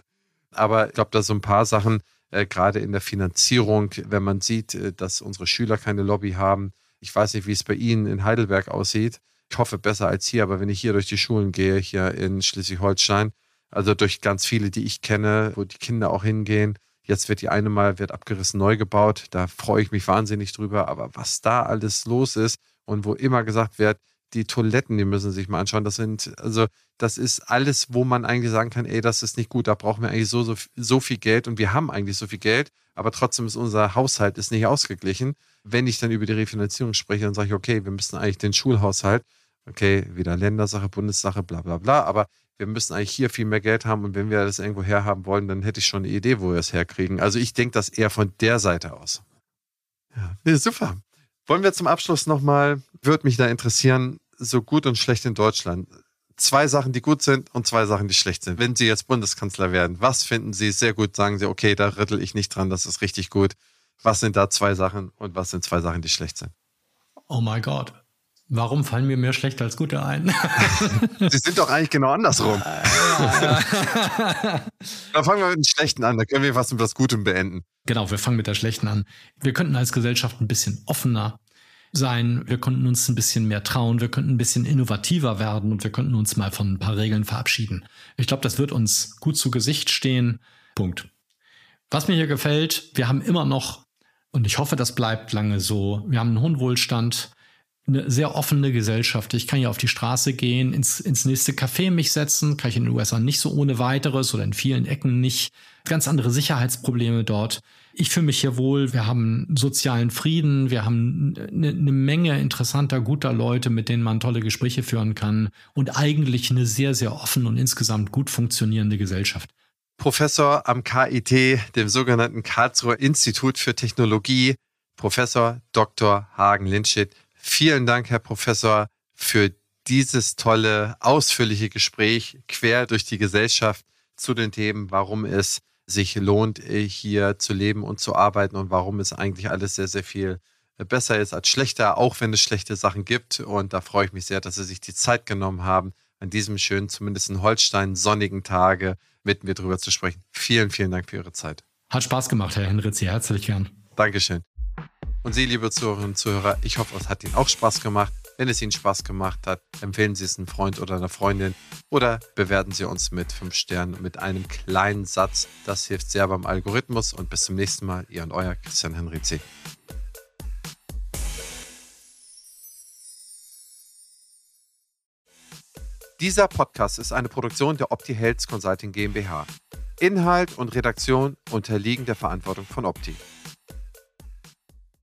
Aber ich glaube, da so ein paar Sachen, äh, gerade in der Finanzierung, wenn man sieht, äh, dass unsere Schüler keine Lobby haben. Ich weiß nicht, wie es bei Ihnen in Heidelberg aussieht. Ich hoffe besser als hier, aber wenn ich hier durch die Schulen gehe, hier in Schleswig-Holstein, also durch ganz viele, die ich kenne, wo die Kinder auch hingehen, Jetzt wird die eine mal wird abgerissen, neu gebaut. Da freue ich mich wahnsinnig drüber. Aber was da alles los ist und wo immer gesagt wird, die Toiletten, die müssen sich mal anschauen. Das sind, also, das ist alles, wo man eigentlich sagen kann, ey, das ist nicht gut, da brauchen wir eigentlich so, so, so viel Geld und wir haben eigentlich so viel Geld, aber trotzdem ist unser Haushalt ist nicht ausgeglichen. Wenn ich dann über die Refinanzierung spreche, dann sage ich, okay, wir müssen eigentlich den Schulhaushalt, okay, wieder Ländersache, Bundessache, bla bla bla, aber wir müssen eigentlich hier viel mehr Geld haben und wenn wir das irgendwo herhaben wollen, dann hätte ich schon eine Idee, wo wir es herkriegen. Also ich denke das eher von der Seite aus. Ja, super. Wollen wir zum Abschluss nochmal, würde mich da interessieren, so gut und schlecht in Deutschland. Zwei Sachen, die gut sind und zwei Sachen, die schlecht sind. Wenn Sie jetzt Bundeskanzler werden, was finden Sie sehr gut? Sagen Sie, okay, da rüttel ich nicht dran, das ist richtig gut. Was sind da zwei Sachen und was sind zwei Sachen, die schlecht sind? Oh mein Gott. Warum fallen mir mehr schlecht als gute ein? Sie sind doch eigentlich genau andersrum. Dann fangen wir mit dem Schlechten an. Da können wir was mit was Gutem beenden. Genau, wir fangen mit der Schlechten an. Wir könnten als Gesellschaft ein bisschen offener sein. Wir konnten uns ein bisschen mehr trauen. Wir könnten ein bisschen innovativer werden und wir könnten uns mal von ein paar Regeln verabschieden. Ich glaube, das wird uns gut zu Gesicht stehen. Punkt. Was mir hier gefällt, wir haben immer noch, und ich hoffe, das bleibt lange so, wir haben einen hohen Wohlstand eine sehr offene Gesellschaft. Ich kann hier auf die Straße gehen, ins, ins nächste Café mich setzen, kann ich in den USA nicht so ohne weiteres oder in vielen Ecken nicht. Ganz andere Sicherheitsprobleme dort. Ich fühle mich hier wohl. Wir haben sozialen Frieden. Wir haben eine, eine Menge interessanter, guter Leute, mit denen man tolle Gespräche führen kann und eigentlich eine sehr, sehr offene und insgesamt gut funktionierende Gesellschaft. Professor am KIT, dem sogenannten Karlsruher Institut für Technologie, Professor Dr. Hagen Lindstedt. Vielen Dank, Herr Professor, für dieses tolle, ausführliche Gespräch quer durch die Gesellschaft zu den Themen, warum es sich lohnt, hier zu leben und zu arbeiten und warum es eigentlich alles sehr, sehr viel besser ist als schlechter, auch wenn es schlechte Sachen gibt. Und da freue ich mich sehr, dass Sie sich die Zeit genommen haben, an diesem schönen, zumindest in Holstein, sonnigen Tage mit mir drüber zu sprechen. Vielen, vielen Dank für Ihre Zeit. Hat Spaß gemacht, Herr Henritz. Herzlich gern. Dankeschön. Und Sie, liebe Zuhörerinnen und Zuhörer, ich hoffe, es hat Ihnen auch Spaß gemacht. Wenn es Ihnen Spaß gemacht hat, empfehlen Sie es einem Freund oder einer Freundin oder bewerten Sie uns mit fünf Sternen mit einem kleinen Satz. Das hilft sehr beim Algorithmus. Und bis zum nächsten Mal, Ihr und Euer Christian Henrizi. Dieser Podcast ist eine Produktion der Opti Health Consulting GmbH. Inhalt und Redaktion unterliegen der Verantwortung von Opti.